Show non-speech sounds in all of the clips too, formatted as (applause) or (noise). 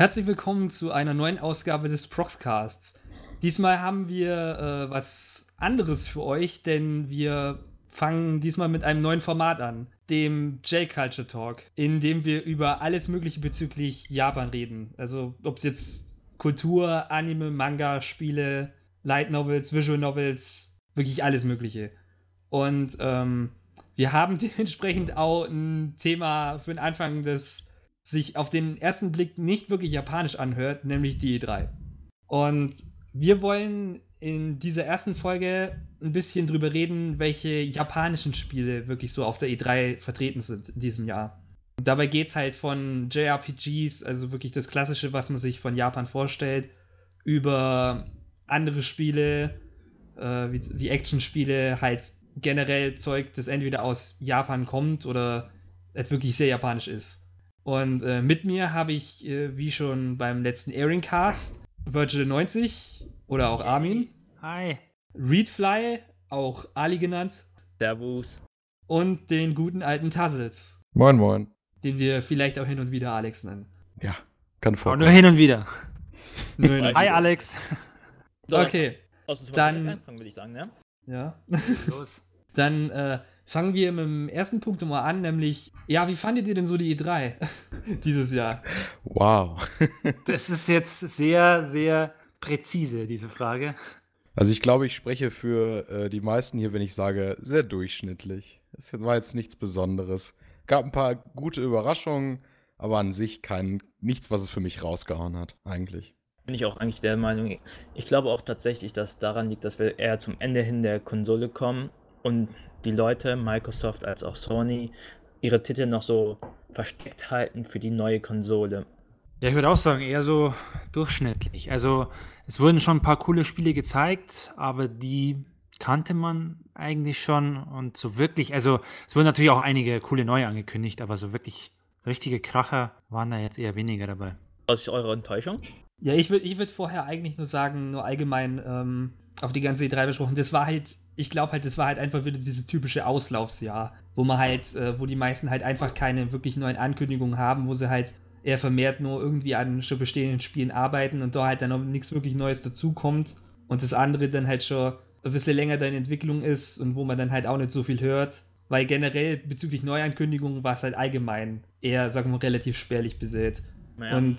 Herzlich willkommen zu einer neuen Ausgabe des Proxcasts. Diesmal haben wir äh, was anderes für euch, denn wir fangen diesmal mit einem neuen Format an, dem J-Culture Talk, in dem wir über alles Mögliche bezüglich Japan reden. Also ob es jetzt Kultur, Anime, Manga, Spiele, Light Novels, Visual Novels, wirklich alles Mögliche. Und ähm, wir haben (laughs) dementsprechend auch ein Thema für den Anfang, das sich auf den ersten Blick nicht wirklich japanisch anhört, nämlich die E3. Und wir wollen in dieser ersten Folge ein bisschen drüber reden, welche japanischen Spiele wirklich so auf der E3 vertreten sind in diesem Jahr. Dabei geht es halt von JRPGs, also wirklich das Klassische, was man sich von Japan vorstellt, über andere Spiele, äh, wie, wie Actionspiele, halt generell Zeug, das entweder aus Japan kommt oder halt wirklich sehr japanisch ist. Und äh, mit mir habe ich, äh, wie schon beim letzten Airing Cast, Virgil 90 oder auch Armin. Hi. Readfly, auch Ali genannt. Servus. Und den guten alten Tassels. Moin, moin. Den wir vielleicht auch hin und wieder Alex nennen. Ja, kann Aber vorkommen. nur hin und wieder. (laughs) Nur hin und Hi wieder. Alex. So, Okay, dann- anfangen, würde ich sagen, ne? ja. Los. (laughs) Dann äh, fangen wir mit dem ersten Punkt mal an, nämlich, ja, wie fandet ihr denn so die E3 (laughs) dieses Jahr? Wow. (laughs) Das ist jetzt sehr, sehr präzise, diese Frage. Also ich glaube, ich spreche für äh, die meisten hier, wenn ich sage, sehr durchschnittlich. Es war jetzt nichts Besonderes. Gab ein paar gute Überraschungen, aber an sich kein nichts, was es für mich rausgehauen hat, eigentlich. Bin ich auch eigentlich der Meinung. Ich glaube auch tatsächlich, dass daran liegt, dass wir eher zum Ende hin der Konsole kommen und die Leute, Microsoft als auch Sony, ihre Titel noch so versteckt halten für die neue Konsole. Ja, ich würde auch sagen, eher so durchschnittlich. Also, es wurden schon ein paar coole Spiele gezeigt, aber die kannte man eigentlich schon und so wirklich, also es wurden natürlich auch einige coole neue angekündigt, aber so wirklich richtige Kracher waren da jetzt eher weniger dabei. Was ist eure Enttäuschung? Ja, ich würde ich würd vorher eigentlich nur sagen, nur allgemein ähm, auf die ganze E3 besprochen, das war halt, ich glaube halt, das war halt einfach wieder dieses typische Auslaufsjahr, wo man halt, äh, wo die meisten halt einfach keine wirklich neuen Ankündigungen haben, wo sie halt eher vermehrt nur irgendwie an schon bestehenden Spielen arbeiten und da halt dann noch nichts wirklich Neues dazukommt und das andere dann halt schon ein bisschen länger da in Entwicklung ist und wo man dann halt auch nicht so viel hört, weil generell bezüglich Neuankündigungen war es halt allgemein eher, sagen wir, relativ spärlich besät. Naja, und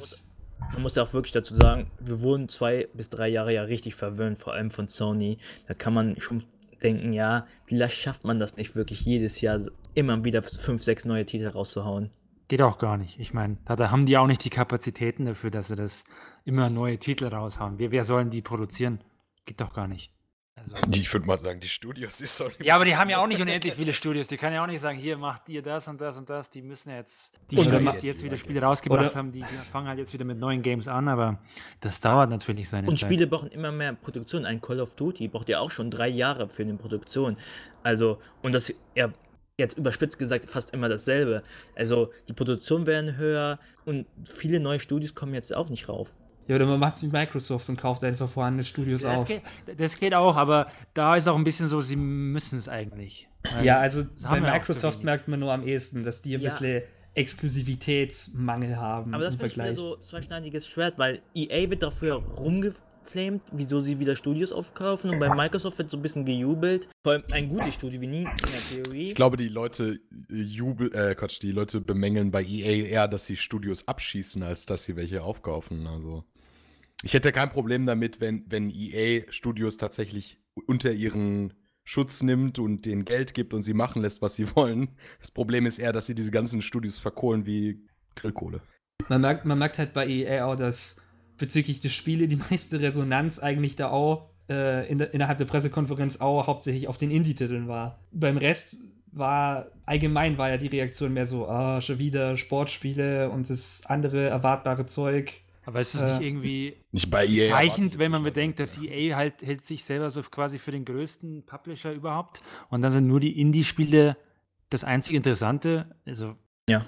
man muss ja auch wirklich dazu sagen, wir wurden zwei bis drei Jahre ja richtig verwöhnt, vor allem von Sony. Da kann man schon denken, ja, vielleicht schafft man das nicht wirklich jedes Jahr immer wieder fünf, sechs neue Titel rauszuhauen. Geht auch gar nicht. Ich meine, da, haben die auch nicht die Kapazitäten dafür, dass sie das immer neue Titel raushauen. Wer, wer sollen die produzieren? Geht doch gar nicht. Also, Ich würde mal sagen, die Studios ist so. ja, aber die haben ja auch nicht unendlich viele Studios. Die kann ja auch nicht sagen, hier macht ihr das und das und das. Die müssen jetzt, die Oder macht- die jetzt wieder Spiele rausgebracht Oder- haben, die, die fangen halt jetzt wieder mit neuen Games an, aber das dauert natürlich seine Und Zeit. Spiele brauchen immer mehr Produktion. Ein Call of Duty braucht ja auch schon drei Jahre für eine Produktion. Also, und das ja jetzt überspitzt gesagt fast immer dasselbe. Also, die Produktion werden höher und viele neue Studios kommen jetzt auch nicht rauf. Ja, oder man macht es wie Microsoft und kauft einfach vorhandene Studios das, auf. geht, das geht auch, aber da ist auch ein bisschen so, sie müssen es eigentlich. Ja, also bei Microsoft merkt man nur am ehesten, dass die ein Ja. bisschen Exklusivitätsmangel haben Aber das ich wieder so zweischneidiges Schwert, weil EA wird dafür rumgeflamed, wieso sie wieder Studios aufkaufen und bei Microsoft wird so ein bisschen gejubelt. Vor allem ein gutes Studio wie nie in der Theorie. Ich glaube, die Leute jubel, äh, Quatsch, die Leute bemängeln bei EA eher, dass sie Studios abschießen, als dass sie welche aufkaufen. Also ich hätte kein Problem damit, wenn, wenn EA Studios tatsächlich unter ihren Schutz nimmt und denen Geld gibt und sie machen lässt, was sie (laughs) wollen. Das Problem ist eher, dass sie diese ganzen Studios verkohlen wie Grillkohle. Man merkt, man merkt halt bei EA auch, dass bezüglich der Spiele die (laughs) meiste Resonanz eigentlich da auch äh, in der, innerhalb der Pressekonferenz auch hauptsächlich auf den Indie-Titeln war. Beim Rest war allgemein war ja die Reaktion mehr so, ah, schon wieder Sportspiele und das andere erwartbare Zeug. Aber ist es Äh, nicht irgendwie Nicht bei EA. ich wenn man bedenkt, dass EA halt hält sich selber so quasi für den größten Publisher überhaupt und dann sind nur die Indie-Spiele das einzige Interessante. Also Ja.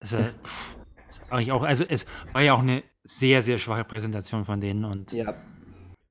Also, pff, ist eigentlich auch, also es war ja auch eine sehr, sehr schwache Präsentation von denen und Ja.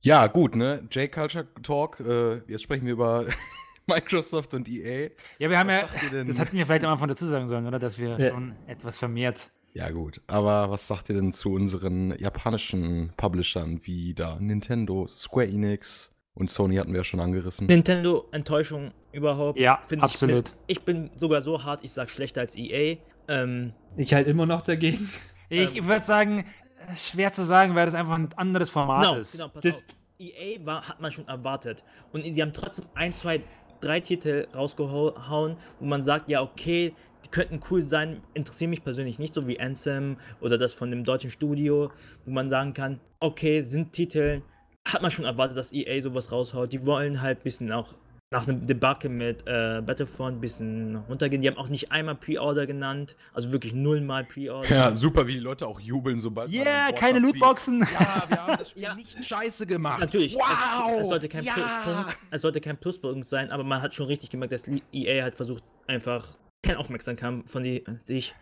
Ja, gut, ne? J-Culture Talk. Äh, jetzt sprechen wir über (laughs) Microsoft und EA. ja, wir haben Was ja, das hätten wir vielleicht am Anfang dazu sagen sollen, oder? Dass wir Ja. schon etwas vermehrt Ja, gut. Aber was sagt ihr denn zu unseren japanischen Publishern wie da Nintendo, Square Enix und Sony hatten wir ja schon angerissen? Nintendo, Enttäuschung überhaupt. Ja, absolut. Ich bin, ich bin sogar so hart, ich sag schlechter als EA. Ähm, Ich halt immer noch dagegen. Ich Ähm, würde sagen, äh, schwer zu sagen, weil das einfach ein anderes Format genau, ist. genau, pass Das- auf. EA war, hat man schon erwartet. Und sie haben trotzdem ein, zwei, drei Titel rausgehauen, wo man sagt, ja, okay, die könnten cool sein, interessieren mich persönlich nicht, so wie Anthem oder das von dem deutschen Studio, wo man sagen kann, okay, sind Titel, hat man schon erwartet, dass EA sowas raushaut. Die wollen halt ein bisschen auch nach einem Debakel mit äh, Battlefront ein bisschen runtergehen. Die haben auch nicht einmal Pre-Order genannt, also wirklich nullmal Pre-Order. Ja, super, wie die Leute auch jubeln, sobald man Yeah, keine sagt wie, Lootboxen. Ja, wir haben das (laughs) Spiel Ja. nicht scheiße gemacht. Natürlich, Wow! es, es, sollte kein ja! Pluspunkt, es sollte kein Pluspunkt sein, aber man hat schon richtig gemerkt, dass EA halt versucht, einfach keine Aufmerksamkeit von die, sich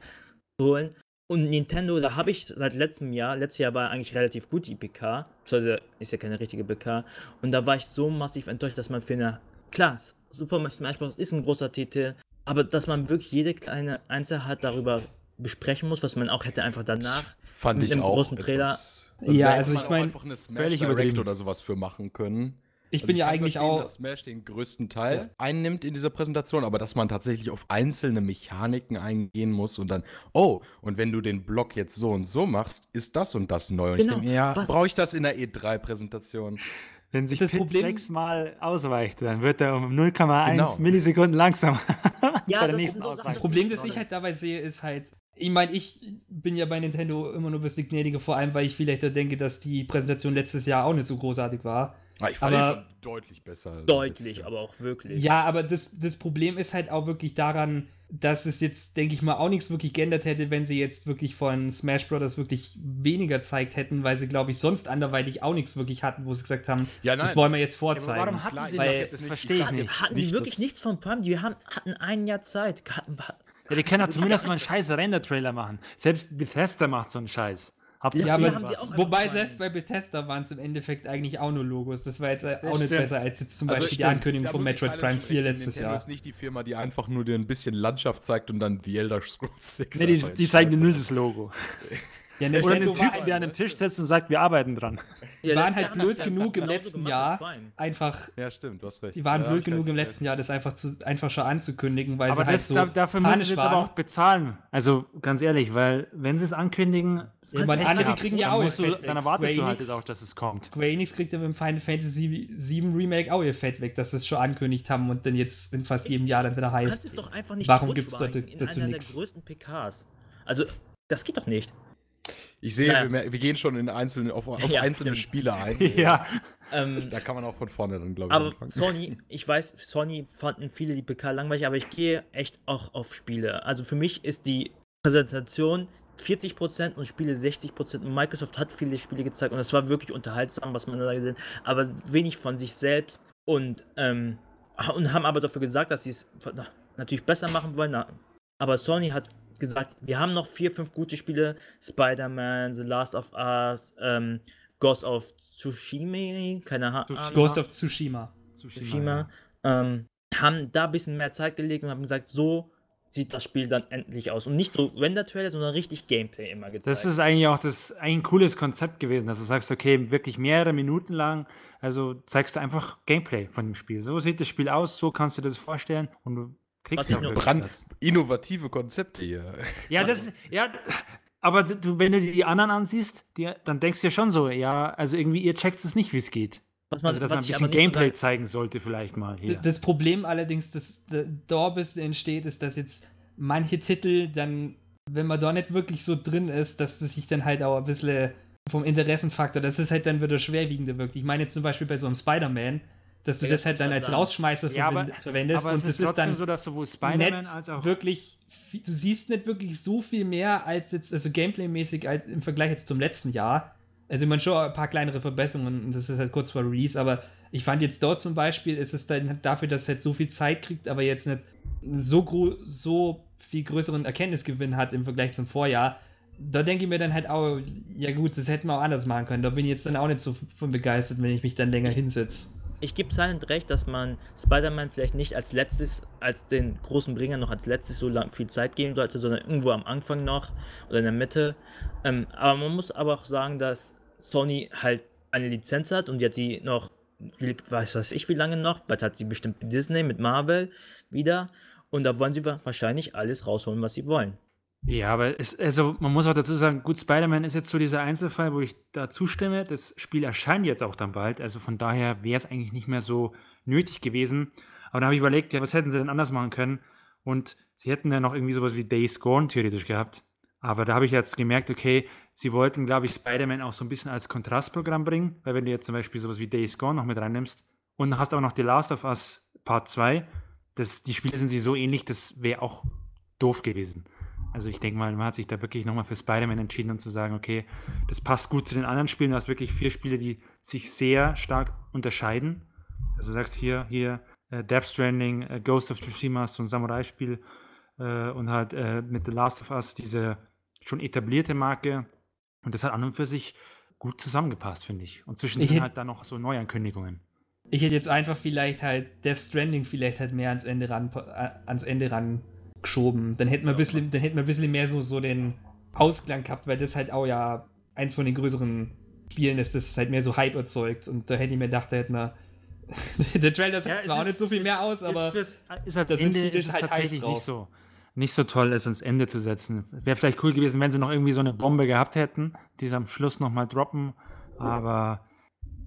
zu holen. Und Nintendo, da habe ich seit letztem Jahr, letztes Jahr war eigentlich relativ gut die PK, beziehungsweise ist ja keine richtige PK, und da war ich so massiv enttäuscht, dass man für eine, klar, Super Smash Bros. ist ein großer Titel, aber dass man wirklich jede kleine Einzelheit darüber besprechen muss, was man auch hätte einfach danach. Das fand mit ich dem auch großen Trailer. etwas- Also Ja, da hätte also ich auch mein, einfach eine Smash völlig Direct oder sowas für machen können. Ich Also bin ja eigentlich auch. dass Smash den größten Teil einnimmt in dieser Präsentation, aber dass man tatsächlich auf einzelne Mechaniken eingehen muss und dann, oh, und wenn du den Block jetzt so und so machst, ist das und das neu. Und Genau, ich denke, ja, brauche ich das in der E3-Präsentation? Wenn sich Das das Problem- sechsmal ausweicht, dann wird er um 0,1 Genau. Millisekunden langsamer. (laughs) Ja, bei der das nächsten sind so. Das Problem, das ich halt dabei sehe, ist halt, ich meine, ich bin ja bei Nintendo immer nur ein bisschen gnädiger, vor allem, weil ich vielleicht auch denke, dass die Präsentation letztes Jahr auch nicht so großartig war. Ah, ich fand Aber- schon deutlich besser. Deutlich, aber auch wirklich. Ja, aber das, das Problem ist halt auch wirklich daran, dass es jetzt, denke ich mal, auch nichts wirklich geändert hätte, wenn sie jetzt wirklich von Smash Bros. wirklich weniger zeigt hätten, weil sie, glaube ich, sonst anderweitig auch nichts wirklich hatten, wo sie gesagt haben, Ja, das nein. wollen wir jetzt Ja, aber vorzeigen. warum hatten Klar, sie das? Weil- jetzt Das nicht- verstehe ich nicht. Hatten die nicht, wirklich nichts von Prime? Die haben, hatten ein Jahr Zeit. Hatten, Ja, die können doch zumindest mal einen scheiß Render-Trailer machen. Selbst Bethesda macht so einen Scheiß. Habt ja, sie aber haben sie auch wobei selbst bei Bethesda waren es im Endeffekt eigentlich auch nur Logos. Das war jetzt auch nicht stimmt. besser als jetzt zum Also Beispiel die stimmt, Ankündigung da von Metroid Prime schon 4 recht geben, letztes Nintendo Jahr. ist nicht die Firma, die einfach nur dir ein bisschen Landschaft zeigt und dann die Elder Scrolls 6 Nee, die, die zeigen nur das Logo. (laughs) Ja, Oder Nintendo einen Typen, der an einem Tisch sitzt und sagt, wir arbeiten dran. die waren halt blöd genug im letzten Jahr einfach Ja, stimmt, du hast recht. Die waren ja, blöd genug im letzten Jahr, das einfach, zu, einfach schon anzukündigen, weil Aber sie halt das, so da, dafür müssen sie jetzt waren. aber auch bezahlen. Also ganz ehrlich, weil wenn sie es ankündigen, Ja, aber andere kriegen ja dann, auch du, dann erwartest Square du halt jetzt auch, dass es kommt. Square Enix kriegt ja mit dem Final Fantasy 7 Remake auch ihr Fett weg, dass sie es schon angekündigt haben und dann jetzt in fast jedem Jahr dann wieder Du kannst es heißt. doch einfach nicht Warum totschweigen in dazu einer nix? der größten PKs. Also, das geht doch nicht. Ich sehe, Naja. wir, wir gehen schon in einzelne, auf, auf Ja, einzelne stimmt. Spiele ein. (laughs) Ja, Ähm, Da kann man auch von vorne dann, glaube ich, aber anfangen. Sony, ich weiß, Sony fanden viele die PK langweilig, aber ich gehe echt auch auf Spiele. Also für mich ist die Präsentation 40% und Spiele 60%. Und Microsoft hat viele Spiele gezeigt und es war wirklich unterhaltsam, was man da gesehen hat, aber wenig von sich selbst und, ähm, und haben aber dafür gesagt, dass sie es na, natürlich besser machen wollen. Aber Sony hat gesagt, wir haben noch vier, fünf gute Spiele: Spider-Man, The Last of Us, ähm, Ghost of Tsushima, keine Ahnung. Ghost of Tsushima. Tsushima, ähm, haben da ein bisschen mehr Zeit gelegt und haben gesagt, so sieht das Spiel dann endlich aus. Und nicht so Render-Trailer, sondern richtig Gameplay immer gezeigt. Das ist eigentlich auch das ein cooles Konzept gewesen, dass du sagst, okay, wirklich mehrere Minuten lang, also zeigst du einfach Gameplay von dem Spiel. So sieht das Spiel aus, so kannst du dir das vorstellen und kriegst wirklich Brand, das. innovative Konzepte hier. Ja, das ja, aber du, wenn du dir die anderen ansiehst, die, dann denkst du ja schon so, ja, also irgendwie ihr checkt es nicht, wie es geht. was man, Also dass man ein bisschen Gameplay so zeigen sollte vielleicht mal hier. Das Problem allerdings, das da ein bisschen entsteht, ist, dass jetzt manche Titel dann, wenn man da nicht wirklich so drin ist, dass das sich dann halt auch ein bisschen vom Interessenfaktor, das ist halt dann wieder schwerwiegender wirkt. Ich meine jetzt zum Beispiel bei so einem Spider-Man, dass du Ja, das halt dann das als. Rausschmeißer Ja, aber- verwend- verwendest aber und es das ist ist trotzdem dann so, dass sowohl Spider-Man als auch wirklich, du siehst nicht wirklich so viel mehr als jetzt, also Gameplay-mäßig als im Vergleich jetzt zum letzten Jahr. Also man schon ein paar kleinere Verbesserungen und das ist halt kurz vor Release, aber ich fand jetzt dort zum Beispiel, ist es dann dafür, dass es halt so viel Zeit kriegt, aber jetzt nicht so, so viel größeren Erkenntnisgewinn hat im Vergleich zum Vorjahr. Da denke ich mir dann halt auch, ja gut, das hätten wir auch anders machen können. Da bin ich jetzt dann auch nicht so von begeistert, wenn ich mich dann länger hinsetze. Ich gebe Silent recht, dass man Spider-Man vielleicht nicht als letztes, als den großen Bringer noch als letztes so lang viel Zeit geben sollte, sondern irgendwo am Anfang noch oder in der Mitte. Ähm, aber man muss aber auch sagen, dass Sony halt eine Lizenz hat und jetzt die noch, weiß, weiß ich wie lange noch, bald hat sie bestimmt Disney mit Marvel wieder und da wollen sie wahrscheinlich alles rausholen, was sie wollen. Ja, aber es, also man muss auch dazu sagen, gut, Spider-Man ist jetzt so dieser Einzelfall, wo ich da zustimme. Das Spiel erscheint jetzt auch dann bald, also von daher wäre es eigentlich nicht mehr so nötig gewesen. Aber dann habe ich überlegt, ja, was hätten sie denn anders machen können? Und sie hätten ja noch irgendwie sowas wie Days Gone theoretisch gehabt. Aber da habe ich jetzt gemerkt, okay, sie wollten, glaube ich, Spider-Man auch so ein bisschen als Kontrastprogramm bringen, weil wenn du jetzt zum Beispiel sowas wie Days Gone noch mit reinnimmst und hast auch noch The Last of Us Part 2, das, die Spiele sind sich so ähnlich, das wäre auch doof gewesen. Also ich denke mal, man hat sich da wirklich nochmal für Spider-Man entschieden und zu sagen, okay, das passt gut zu den anderen Spielen. Du hast wirklich vier Spiele, die sich sehr stark unterscheiden. Also du sagst hier, hier äh, Death Stranding, äh, Ghost of Tsushima, so ein Samurai-Spiel äh, und halt äh, mit The Last of Us diese schon etablierte Marke. Und das hat an und für sich gut zusammengepasst, finde ich. Und zwischendrin halt dann noch so Neuankündigungen. Ich hätte jetzt einfach vielleicht halt Death Stranding vielleicht halt mehr ans Ende ran, äh, ans Ende ran geschoben. Dann hätten wir ein bisschen, dann hätten wir ein bisschen mehr so, so den Ausklang gehabt, weil das halt auch ja eins von den größeren Spielen ist, das halt mehr so Hype erzeugt. Und da hätte ich mir gedacht, da hätten wir. (laughs) der Trailer sagt ja, zwar auch nicht so viel ist, mehr aus, aber. Ist, ist als Ende ist es halt tatsächlich nicht so, nicht so toll, es ans Ende zu setzen. Wäre vielleicht cool gewesen, wenn sie noch irgendwie so eine Bombe gehabt hätten, die sie am Schluss nochmal droppen. Aber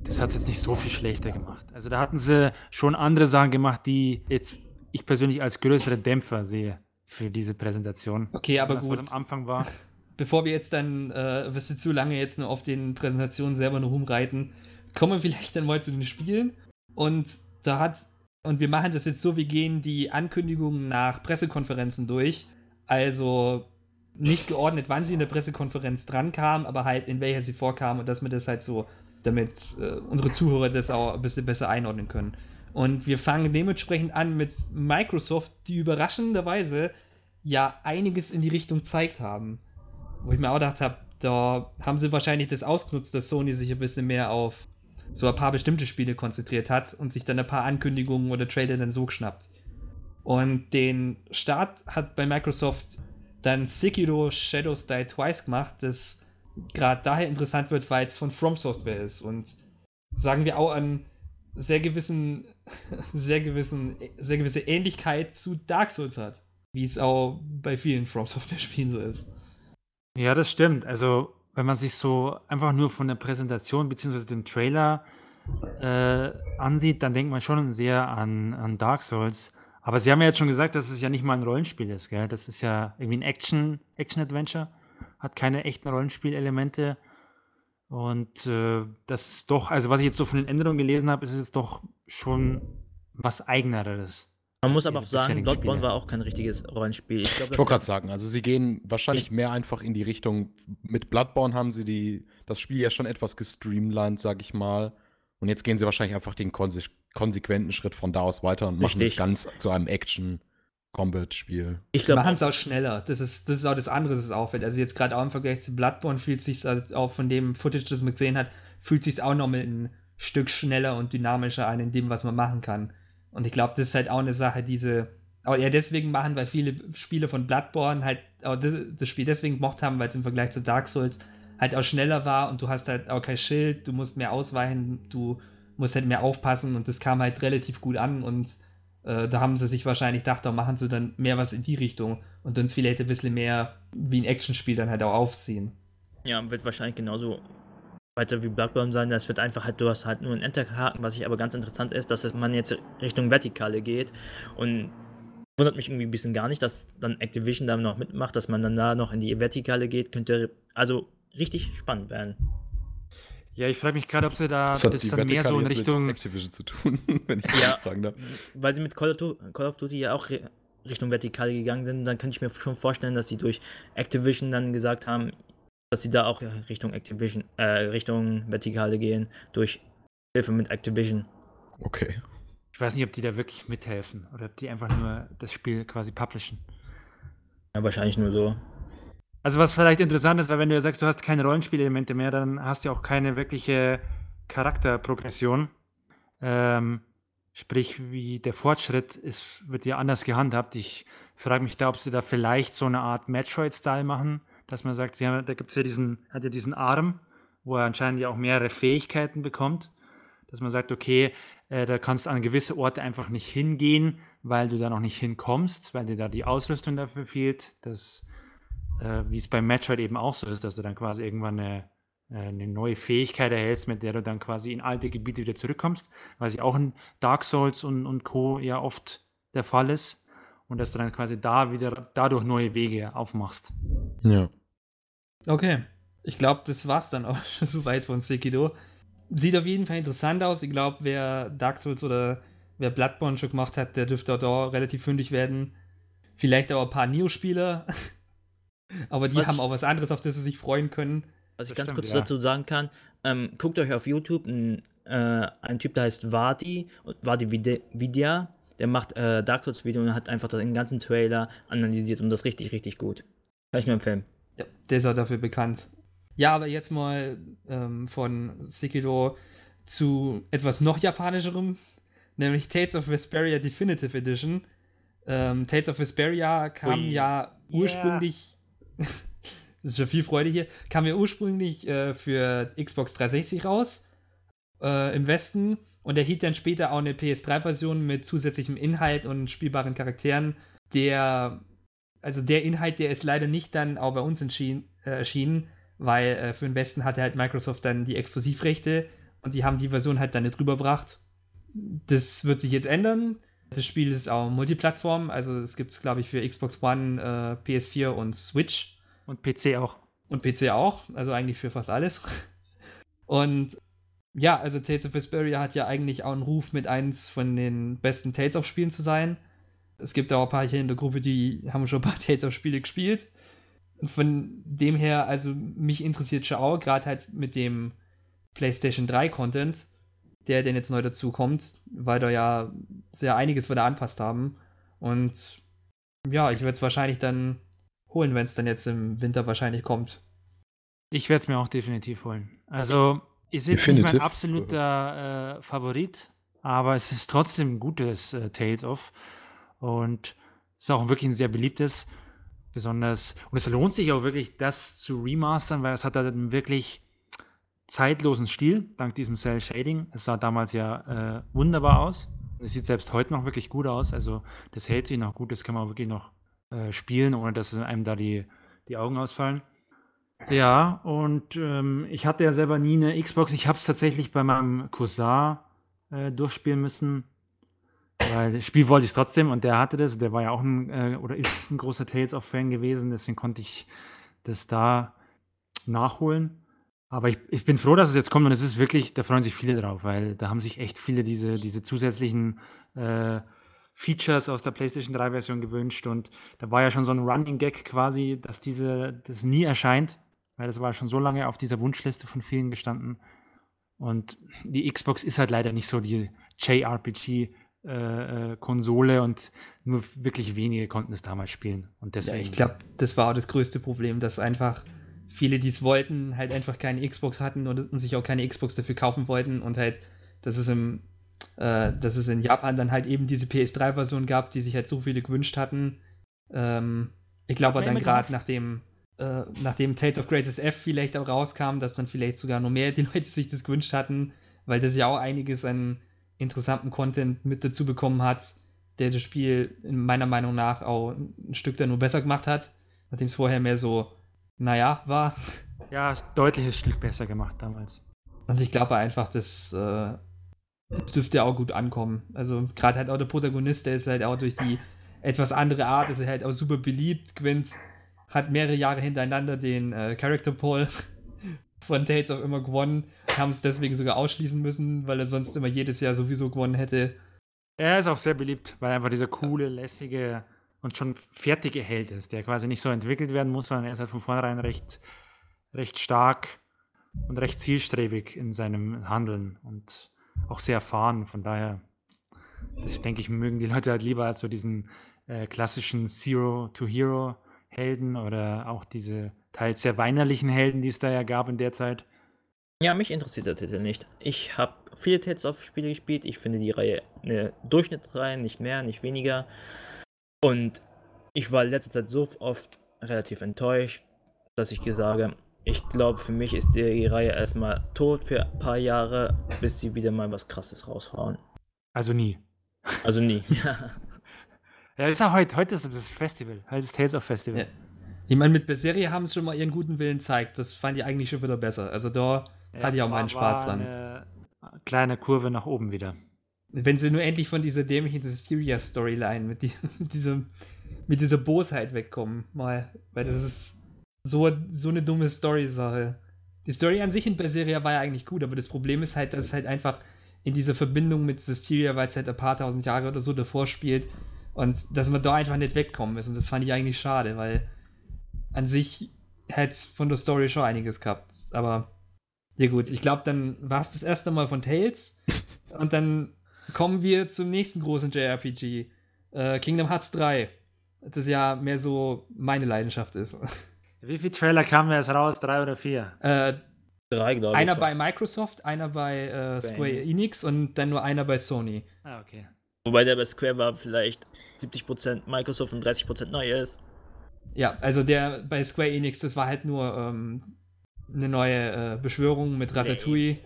das hat es jetzt nicht so viel schlechter gemacht. Also da hatten sie schon andere Sachen gemacht, die jetzt ich persönlich als größere Dämpfer sehe für diese Präsentation. Okay, aber das, gut. Was am Anfang war. (laughs) Bevor wir jetzt dann, äh, wirst du zu lange jetzt nur auf den Präsentationen selber nur rumreiten, kommen wir (laughs) vielleicht dann mal zu den Spielen. Und da hat, und wir machen das jetzt so, wir gehen die Ankündigungen nach Pressekonferenzen durch. Also nicht geordnet, wann sie in der Pressekonferenz dran kam, aber halt in welcher sie vorkam und dass wir das halt so, damit äh, unsere Zuhörer das auch ein bisschen besser einordnen können. Und wir fangen dementsprechend an mit Microsoft, die überraschenderweise ja einiges in die Richtung zeigt haben. Wo ich mir auch gedacht habe, da haben sie wahrscheinlich das ausgenutzt, dass Sony sich ein bisschen mehr auf so ein paar bestimmte Spiele konzentriert hat und sich dann ein paar Ankündigungen oder Trailer dann so geschnappt. Und den Start hat bei Microsoft dann Sekiro Shadows Die Twice gemacht, das gerade daher interessant wird, weil es von From Software ist und sagen wir auch an sehr gewissen, sehr gewissen, sehr gewisse Ähnlichkeit zu Dark Souls hat. Wie es auch bei vielen From Software Spielen so ist. Ja, das stimmt. Also, wenn man sich so einfach nur von der Präsentation bzw. dem Trailer äh, ansieht, dann denkt man schon sehr an, an Dark Souls. Aber sie haben ja jetzt schon gesagt, dass es ja nicht mal ein Rollenspiel ist, gell? Das ist ja irgendwie ein Action, Action-Adventure. Hat keine echten Rollenspielelemente. Und äh, das ist doch, also was ich jetzt so von den Änderungen gelesen habe, ist es doch schon was Eigeneres. Man muss aber auch sagen, Bloodborne war auch kein richtiges Rollenspiel. Ich, ich wollte gerade sagen, also sie gehen wahrscheinlich mehr einfach in die Richtung, mit Bloodborne haben sie die, das Spiel ja schon etwas gestreamlined, sag ich mal. Und jetzt gehen sie wahrscheinlich einfach den konsequenten Schritt von da aus weiter und machen Richtig. das ganz zu einem Action. Combat-Spiel. Ich glaube, machen es auch schneller. Das ist, das ist auch das andere, das ist auffällt. Also jetzt gerade auch im Vergleich zu Bloodborne fühlt sich halt auch von dem Footage, das man gesehen hat, fühlt sich auch noch mit ein Stück schneller und dynamischer an in dem, was man machen kann. Und ich glaube, das ist halt auch eine Sache, diese auch eher deswegen machen, weil viele Spiele von Bloodborne halt auch das, das Spiel deswegen gemocht haben, weil es im Vergleich zu Dark Souls halt auch schneller war und du hast halt auch kein Schild, du musst mehr ausweichen, du musst halt mehr aufpassen und das kam halt relativ gut an und äh, da haben sie sich wahrscheinlich gedacht, da machen sie dann mehr was in die Richtung und uns vielleicht ein bisschen mehr wie ein Actionspiel dann halt auch aufziehen. Ja, wird wahrscheinlich genauso weiter wie Bloodborne sein. Das wird einfach halt, du hast halt nur einen Enterhaken, was ich aber ganz interessant ist, dass man jetzt Richtung Vertikale geht und wundert mich irgendwie ein bisschen gar nicht, dass dann Activision da noch mitmacht, dass man dann da noch in die Vertikale geht, könnte also richtig spannend werden. Ja, ich frage mich gerade, ob sie da das, das dann mehr so in Richtung Activision zu tun, (laughs) wenn ich ja, fragen darf. Weil sie mit Call of, Duty, Call of Duty ja auch Richtung Vertikale gegangen sind, dann kann ich mir schon vorstellen, dass sie durch Activision dann gesagt haben, dass sie da auch Richtung Activision, äh, Richtung Vertikale gehen, durch Hilfe mit Activision. Okay. Ich weiß nicht, ob die da wirklich mithelfen oder ob die einfach nur das Spiel quasi publishen. Ja, wahrscheinlich nur so. Also was vielleicht interessant ist, weil wenn du ja sagst, du hast keine Rollenspielelemente mehr, dann hast du ja auch keine wirkliche Charakterprogression. Ähm, sprich, wie der Fortschritt ist, wird ja anders gehandhabt. Ich frage mich da, ob sie da vielleicht so eine Art Metroid-Style machen, dass man sagt, haben, da gibt es ja diesen, hat ja diesen Arm, wo er anscheinend ja auch mehrere Fähigkeiten bekommt, dass man sagt, okay, äh, da kannst du an gewisse Orte einfach nicht hingehen, weil du da noch nicht hinkommst, weil dir da die Ausrüstung dafür fehlt. Das, äh, wie es beim Metroid eben auch so ist, dass du dann quasi irgendwann eine, äh, eine neue Fähigkeit erhältst, mit der du dann quasi in alte Gebiete wieder zurückkommst, was ja auch in Dark Souls und, und Co. ja oft der Fall ist. Und dass du dann quasi da wieder dadurch neue Wege aufmachst. Ja. Okay. Ich glaube, das war's dann auch (laughs) schon soweit von Sekido. Sieht auf jeden Fall interessant aus. Ich glaube, wer Dark Souls oder wer Bloodborne schon gemacht hat, der dürfte auch da relativ fündig werden. Vielleicht auch ein paar Neo-Spieler. (laughs) Aber die Was haben ich- auch was anderes, auf das sie sich freuen können. Was ich Das ganz stimmt, kurz ja. dazu sagen kann, ähm, guckt euch auf YouTube ein, äh, ein Typ, der heißt Vati, und Vati Vidya, der macht äh, Dark Souls Video und hat einfach den ganzen Trailer analysiert und das richtig, richtig gut. Kann ich nur empfehlen. Ja, der ist auch dafür bekannt. Ja, aber jetzt mal ähm, von Sekiro zu etwas noch japanischerem, nämlich Tales of Vesperia Definitive Edition. Ähm, Tales of Vesperia kam Ui. ja ursprünglich, (laughs) das ist schon viel Freude hier, kam ja ursprünglich äh, für Xbox 360 raus äh, im Westen und erhielt dann später auch eine PS3-Version mit zusätzlichem Inhalt und spielbaren Charakteren, der also der Inhalt, der ist leider nicht dann auch bei uns entschieden, äh, erschienen, weil äh, für den Westen hatte halt Microsoft dann die Exklusivrechte und die haben die Version halt dann nicht rübergebracht. Das wird sich jetzt ändern. Das Spiel ist auch Multiplattform, also es gibt es, glaube ich, für Xbox One, äh, PS4 und Switch Und PC auch. und PC auch, also eigentlich für fast alles. (laughs) Und ja, also Tales of Vesperia hat ja eigentlich auch einen Ruf, mit eins von den besten Tales of Spielen zu sein. Es gibt auch ein paar hier in der Gruppe, die haben schon ein paar (laughs) Tales of Spiele gespielt. Und von dem her, also mich interessiert schon auch, gerade halt mit dem PlayStation 3 Content, der denn jetzt neu dazu kommt, weil da ja sehr einiges wieder anpasst haben. Und ja, ich werde es wahrscheinlich dann holen, wenn es dann jetzt im Winter wahrscheinlich kommt. Ich werde es mir auch definitiv holen. Also, ist jetzt nicht Definitiv. mein absoluter äh, Favorit, aber es ist trotzdem ein gutes äh, Tales of. Und es ist auch wirklich ein sehr beliebtes. Besonders, und es lohnt sich auch wirklich, das zu remastern, weil es hat einen wirklich zeitlosen Stil, dank diesem Cell Shading. Es sah damals ja äh, wunderbar aus. Es sieht selbst heute noch wirklich gut aus. Also, das hält sich noch gut, das kann man wirklich noch äh, spielen, ohne dass einem da die, die Augen ausfallen. Ja, und ähm, ich hatte ja selber nie eine Xbox. Ich habe es tatsächlich bei meinem Cousin äh, durchspielen müssen, weil das Spiel wollte ich trotzdem und der hatte das. Der war ja auch ein äh, oder ist ein großer Tales of Fan gewesen, deswegen konnte ich das da nachholen. Aber ich, ich bin froh, dass es jetzt kommt und es ist wirklich, da freuen sich viele drauf, weil da haben sich echt viele diese, diese zusätzlichen äh, Features aus der PlayStation 3 Version gewünscht und da war ja schon so ein Running Gag quasi, dass diese das nie erscheint, weil das war schon so lange auf dieser Wunschliste von vielen gestanden. Und die Xbox ist halt leider nicht so die JRPG äh, äh, Konsole und nur wirklich wenige konnten es damals spielen und Ja, deswegen ich glaube, das war auch das größte Problem, dass einfach viele, die es wollten, halt einfach keine Xbox hatten und, und sich auch keine Xbox dafür kaufen wollten und halt, dass es im, äh, dass es in Japan dann halt eben diese PS3-Version gab, die sich halt so viele gewünscht hatten. Ähm, ich glaube dann gerade nachdem, äh, nachdem Tales of Graces F vielleicht auch rauskam, dass dann vielleicht sogar noch mehr die (laughs) Leute sich das gewünscht hatten, weil das ja auch einiges an interessanten Content mit dazu bekommen hat, der das Spiel in meiner Meinung nach auch ein Stück dann nur besser gemacht hat, nachdem es vorher mehr so, naja, war. ja deutliches Stück besser gemacht damals. Und ich glaube einfach, das, äh, das dürfte auch gut ankommen. Also gerade halt auch der Protagonist, der ist halt auch durch die etwas andere Art, ist er halt auch super beliebt. Gwent hat mehrere Jahre hintereinander den äh, Character Poll (laughs) von Tales of immer gewonnen, haben es deswegen sogar ausschließen müssen, weil er sonst immer jedes Jahr sowieso gewonnen hätte. Er ist auch sehr beliebt, weil er einfach dieser coole, lässige und schon fertige Held ist, der quasi nicht so entwickelt werden muss, sondern er ist halt von vornherein recht, recht stark und recht zielstrebig in seinem Handeln und auch sehr erfahren. Von daher, das denke ich, mögen die Leute halt lieber als so diesen äh, klassischen Zero-to-Hero-Helden oder auch diese teils sehr weinerlichen Helden, die es da ja gab in der Zeit. Ja, mich interessiert der Titel nicht. Ich habe viele Tales of Spiele gespielt. Ich finde die Reihe eine Durchschnittsreihe, nicht mehr, nicht weniger. Und ich war in letzter Zeit so oft relativ enttäuscht, dass ich sage, ich glaube, für mich ist die Reihe erstmal tot für ein paar Jahre, bis sie wieder mal was Krasses raushauen. Also nie. Also nie. (laughs) ja, ist ja heute, heute ist das Festival, heute ist Tales of Festival. Ja. Ich meine, mit Berseria haben sie schon mal ihren guten Willen zeigt. Das fand ich eigentlich schon wieder besser. Also da ja, hatte ich auch meinen Spaß dran. Eine kleine Kurve nach oben wieder. Wenn sie nur endlich von dieser dämlichen Hysteria-Storyline mit, die, (laughs) mit, diesem, mit dieser Bosheit wegkommen, mal. Weil das ist so, so eine dumme Story-Sache. Die Story an sich in Berseria war ja eigentlich gut, aber das Problem ist halt, dass es halt einfach in dieser Verbindung mit Systeria, weil es halt ein paar tausend Jahre oder so davor spielt und dass man da einfach nicht wegkommen ist. Und das fand ich eigentlich schade, weil an sich hätte es von der Story schon einiges gehabt. Aber ja gut, ich glaube, dann war es das erste Mal von Tales (laughs) und dann kommen wir zum nächsten großen JRPG, äh, Kingdom Hearts 3. Das ja mehr so meine Leidenschaft ist. Wie viele Trailer kamen jetzt raus? Drei oder vier? Äh, Drei, glaube ich. Einer bei Microsoft, einer bei äh, Square Enix und dann nur einer bei Sony. Ah, okay. Wobei der bei Square war vielleicht 70% Microsoft und 30% neu ist. Ja, also der bei Square Enix, das war halt nur ähm, eine neue äh, Beschwörung mit Ratatouille nee.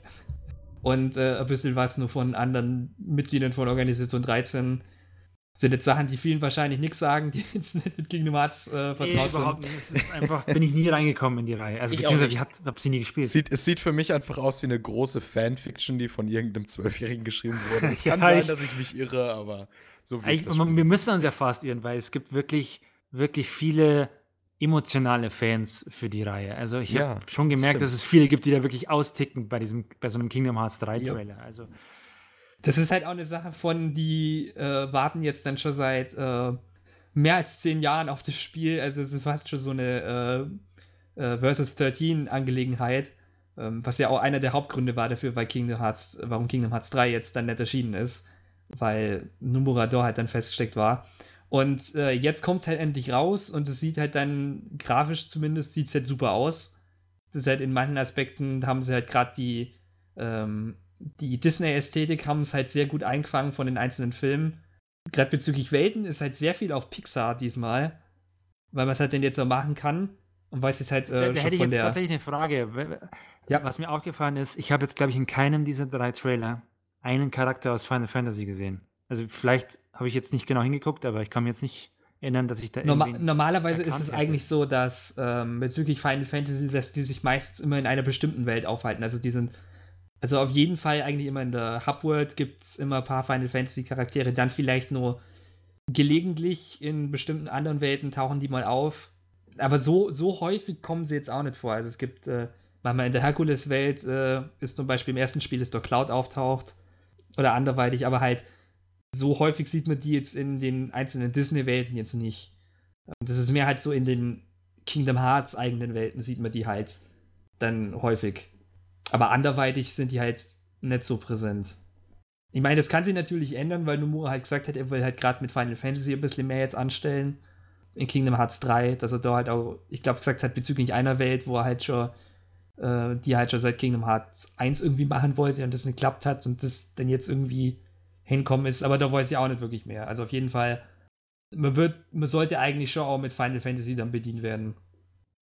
Und äh, ein bisschen was nur von anderen Mitgliedern von Organisation 13 sind jetzt Sachen, die vielen wahrscheinlich nichts sagen, die (laughs) jetzt nicht mit Kingdom Hearts äh, vertraut nee, überhaupt Nicht. Es ist einfach, bin ich nie reingekommen in die Reihe. Also, ich beziehungsweise ich habe sie nie gespielt. Sieht, es sieht für mich einfach aus wie eine große Fanfiction, die von irgendeinem Zwölfjährigen geschrieben wurde. (laughs) Es kann ja, sein, dass ich mich irre, aber so wie Wir müssen uns ja fast irren, weil es gibt wirklich, wirklich viele emotionale Fans für die Reihe. Also ich ja, habe schon gemerkt, stimmt. dass es viele gibt, die da wirklich austicken bei diesem, bei so einem Kingdom Hearts 3 Trailer. Ja. Also das ist halt auch eine Sache von, die äh, warten jetzt dann schon seit äh, mehr als zehn Jahren auf das Spiel. Also es ist fast schon so eine äh, äh Versus 13 Angelegenheit, ähm, was ja auch einer der Hauptgründe war dafür, weil Kingdom Hearts, warum Kingdom Hearts 3 jetzt dann nicht erschienen ist, weil Numerador halt dann festgesteckt war. Und äh, jetzt kommt es halt endlich raus und es sieht halt dann grafisch zumindest sieht es halt super aus. Das ist halt in manchen Aspekten haben sie halt gerade die ähm, die Disney-Ästhetik haben es halt sehr gut eingefangen von den einzelnen Filmen. Gerade bezüglich Welten ist halt sehr viel auf Pixar diesmal, weil man es halt denn jetzt so machen kann. Und weiß es halt. Äh, da, da hätte ich jetzt tatsächlich eine Frage. Ja. Was mir aufgefallen ist, ich habe jetzt, glaube ich, in keinem dieser drei Trailer einen Charakter aus Final Fantasy gesehen. Also vielleicht habe ich jetzt nicht genau hingeguckt, aber ich kann mir jetzt nicht erinnern, dass ich da Norma Normalerweise ist es hätte. eigentlich so, dass ähm, bezüglich Final Fantasy, dass die sich meistens immer in einer bestimmten Welt aufhalten. Also die sind also auf jeden Fall eigentlich immer in der Hubworld gibt es immer ein paar Final Fantasy Charaktere, dann vielleicht nur gelegentlich in bestimmten anderen Welten tauchen die mal auf. Aber so, so häufig kommen sie jetzt auch nicht vor. Also es gibt, äh, manchmal in der Herkules-Welt äh, ist zum Beispiel im ersten Spiel, dass dort Cloud auftaucht oder anderweitig, aber halt so häufig sieht man die jetzt in den einzelnen Disney-Welten jetzt nicht. Das ist mehr halt so in den Kingdom Hearts eigenen Welten sieht man die halt dann häufig. Aber anderweitig sind die halt nicht so präsent. Ich meine, das kann sich natürlich ändern, weil Nomura halt gesagt hat, er will halt gerade mit Final Fantasy ein bisschen mehr jetzt anstellen. In Kingdom Hearts 3, dass er da halt auch, ich glaube, gesagt hat, bezüglich einer Welt, wo er halt schon, äh, die halt schon seit Kingdom Hearts 1 irgendwie machen wollte und das nicht geklappt hat und das dann jetzt irgendwie hinkommen ist. Aber da weiß ich auch nicht wirklich mehr. Also auf jeden Fall, man wird, man sollte eigentlich schon auch mit Final Fantasy dann bedient werden.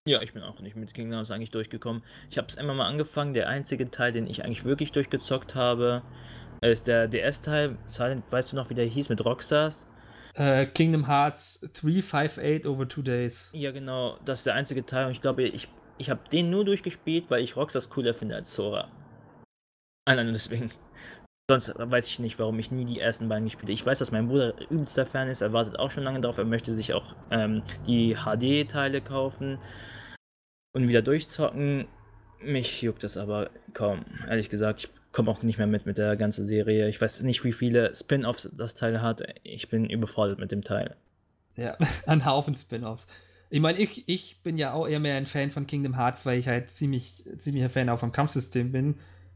Ja, ich bin auch nicht mit Kingdom Hearts eigentlich durchgekommen. Ich habe es immer mal angefangen. Der einzige Teil, den ich eigentlich wirklich durchgezockt habe, ist der DS-Teil. Weißt du noch, wie der hieß mit Rockstars? Uh, Kingdom Hearts 358 over two days. Ja, genau. Das ist der einzige Teil. Und ich glaube, ich, ich habe den nur durchgespielt, weil ich Rockstars cooler finde als Sora. Nein, deswegen. Sonst weiß ich nicht, warum ich nie die ersten beiden gespielt habe. Ich weiß, dass mein Bruder übelster Fan ist. Er wartet auch schon lange drauf. Er möchte sich auch ähm, die HD-Teile kaufen und wieder durchzocken. Mich juckt das aber kaum. Ehrlich gesagt, ich komme auch nicht mehr mit mit der ganzen Serie. Ich weiß nicht, wie viele Spin-offs das Teil hat. Ich bin überfordert mit dem Teil. Ja, (laughs) ein Haufen Spin-offs. Ich meine, ich, ich bin ja auch eher mehr ein Fan von Kingdom Hearts, weil ich halt ziemlich, ziemlicher Fan auch vom Kampfsystem bin.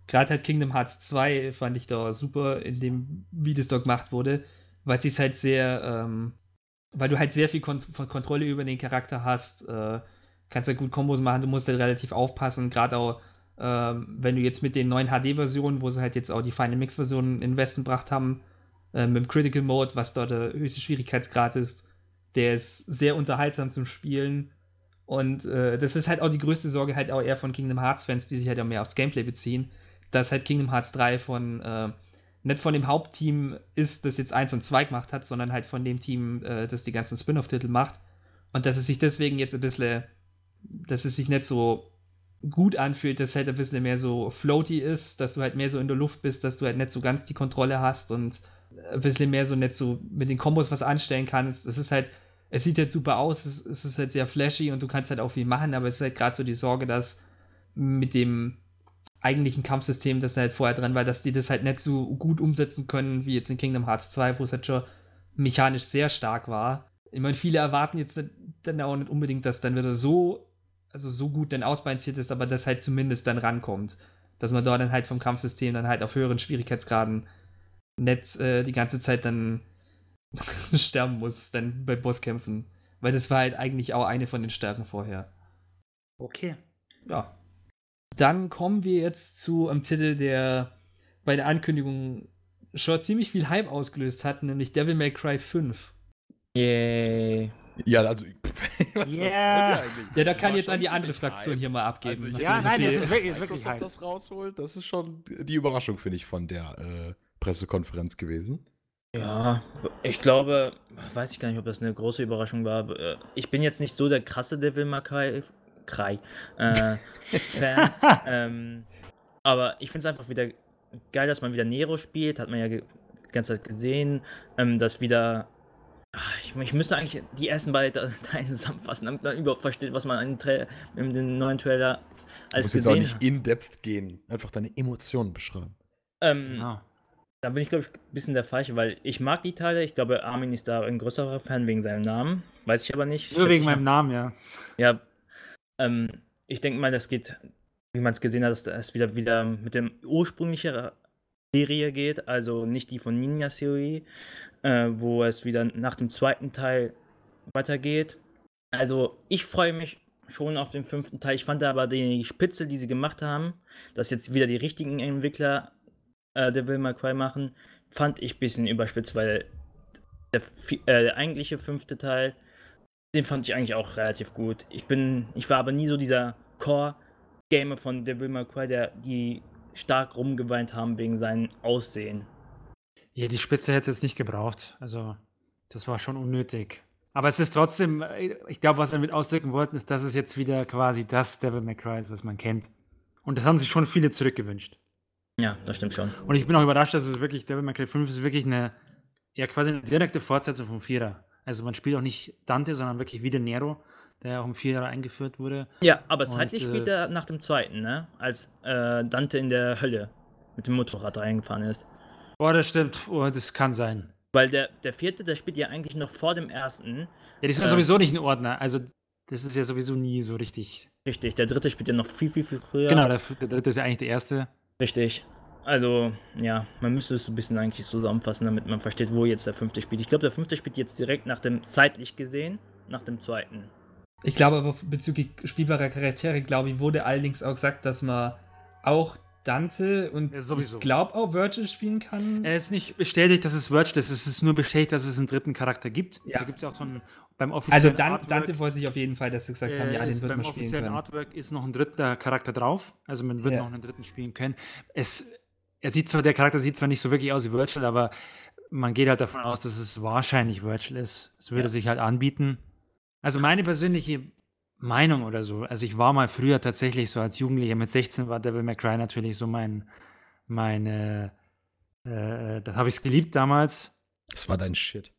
Gerade halt Kingdom Hearts 2 fand ich da super, in dem, wie das da gemacht wurde, weil es sich halt sehr, ähm, weil du halt sehr viel Kon Kontrolle über den Charakter hast. Äh, kannst ja gut Kombos machen, du musst halt relativ aufpassen, gerade auch Ähm, wenn du jetzt mit den neuen HD-Versionen, wo sie halt jetzt auch die Final Mix-Versionen in den Westen gebracht haben, äh, mit dem Critical Mode, was dort der höchste Schwierigkeitsgrad ist, der ist sehr unterhaltsam zum Spielen. Und äh, das ist halt auch die größte Sorge halt auch eher von Kingdom Hearts-Fans, die sich halt auch mehr aufs Gameplay beziehen, dass halt Kingdom Hearts 3 von äh, nicht von dem Hauptteam ist, das jetzt 1 und 2 gemacht hat, sondern halt von dem Team, äh, das die ganzen Spin-off-Titel macht. Und dass es sich deswegen jetzt ein bisschen, dass es sich nicht so gut anfühlt, dass es halt ein bisschen mehr so floaty ist, dass du halt mehr so in der Luft bist, dass du halt nicht so ganz die Kontrolle hast und ein bisschen mehr so nicht so mit den Kombos was anstellen kannst. Es ist halt, es sieht halt super aus, es, es ist halt sehr flashy und du kannst halt auch viel machen, aber es ist halt gerade so die Sorge, dass mit dem eigentlichen Kampfsystem, das halt vorher dran war, dass die das halt nicht so gut umsetzen können wie jetzt in Kingdom Hearts 2, wo es halt schon mechanisch sehr stark war. Ich meine, viele erwarten jetzt dann auch nicht unbedingt, dass dann wieder so also so gut dann ausbalanciert ist, aber das halt zumindest dann rankommt. Dass man dort dann halt vom Kampfsystem dann halt auf höheren Schwierigkeitsgraden nicht äh, die ganze Zeit dann (laughs) sterben muss, dann bei Bosskämpfen. Weil das war halt eigentlich auch eine von den Stärken vorher. Okay. Ja. Dann kommen wir jetzt zu einem Titel, der bei der Ankündigung schon ziemlich viel Hype ausgelöst hat, nämlich Devil May Cry 5. Yay. Ja, also. (laughs) was, Yeah. Ja, da Das kann jetzt an die andere Fraktion Hype. hier mal abgeben. Also Ja, nein, das ist wirklich, wirklich Microsoft Hype. das rausholt, das ist schon die Überraschung, finde ich, von der äh, Pressekonferenz gewesen. Ja, ich glaube, weiß ich gar nicht, ob das eine große Überraschung war. Äh, Ich bin jetzt nicht so der krasse Devil May Cry, Cry, äh, (laughs) Fan. ähm, aber ich finde es einfach wieder geil, dass man wieder Nero spielt. Hat man ja die ganze Zeit gesehen. Ähm, dass wieder. Ach, Ich, ich müsste eigentlich die ersten beiden (laughs) Teile zusammenfassen, damit man überhaupt versteht, was man in, Tra in dem neuen Trailer Du alles musst jetzt auch gesehen nicht hat. in-depth gehen, einfach deine Emotionen beschreiben. Ähm, Genau. Da bin ich, glaube ich, ein bisschen der Falsche, weil ich mag die Teile. Ich glaube, Armin ist da ein größerer Fan wegen seinem Namen. Weiß ich aber nicht. Nur wegen meinem. Namen, ja. Ja. Ähm, ich denke mal, das geht, wie man es gesehen hat, dass es wieder, wieder mit dem ursprünglichen Serie geht, also nicht die von Ninja Theory, äh, wo es wieder nach dem zweiten Teil weitergeht. Also, ich freue mich schon auf den fünften Teil. Ich fand aber die Spitze, die sie gemacht haben, dass jetzt wieder die richtigen Entwickler äh, Devil May Cry machen, fand ich ein bisschen überspitzt, weil der, äh, der eigentliche fünfte Teil, den fand ich eigentlich auch relativ gut. Ich bin, ich war aber nie so dieser Core-Gamer von Devil May Cry, der die stark rumgeweint haben wegen seinem Aussehen. Ja, die Spitze hätte es jetzt nicht gebraucht. Also, das war schon unnötig. Aber es ist trotzdem, äh, ich glaube, was wir damit ausdrücken wollten, ist, dass es jetzt wieder quasi das Devil May Cry ist, was man kennt. Und das haben sich schon viele zurückgewünscht. Ja, das stimmt schon. Und ich bin auch überrascht, dass es wirklich, Devil May Cry 5 ist wirklich eine, ja, quasi eine direkte Fortsetzung vom Vierer. Also man spielt auch nicht Dante, sondern wirklich wieder Nero, der ja auch im Vierer eingeführt wurde. Ja, aber Und, zeitlich äh, spielt er nach dem zweiten, ne? Als äh, Dante in der Hölle mit dem Motorrad reingefahren ist. Boah, das stimmt. Oh, das kann sein. Weil der, der vierte, der spielt ja eigentlich noch vor dem ersten. Ja, die sind Äh. sowieso nicht in Ordner. Also, das ist ja sowieso nie so richtig. Richtig, der dritte spielt ja noch viel, viel, viel früher. Genau, der, der dritte ist ja eigentlich der erste. Richtig. Also, ja, man müsste es so ein bisschen eigentlich zusammenfassen, damit man versteht, wo jetzt der fünfte spielt. Ich glaube, der fünfte spielt jetzt direkt nach dem, zeitlich gesehen, nach dem zweiten. Ich glaube aber bezüglich spielbarer Charaktere, glaube ich, wurde allerdings auch gesagt, dass man auch Dante und Ja, sowieso. ich glaube auch Virgil spielen kann. Es ist nicht bestätigt, dass es Virtual ist. Es ist nur bestätigt, dass es einen dritten Charakter gibt. Ja. Da gibt es ja auch so einen, beim also offiziellen Dan Artwork, Dante wollte sich auf jeden Fall, dass sie gesagt haben, äh, ja, den ist, wird beim man spielen offiziellen können. Artwork ist noch ein dritter Charakter drauf. Also man wird Ja. noch einen dritten spielen können. Es, er sieht zwar, der Charakter sieht zwar nicht so wirklich aus wie Virtual, aber man geht halt davon aus, dass es wahrscheinlich Virtual ist. Es würde Ja. sich halt anbieten. Also meine persönliche Meinung oder so, also ich war mal früher tatsächlich so als Jugendlicher mit 16 war Devil May Cry natürlich so mein, meine, äh, das habe ich geliebt damals. Das war dein Shit.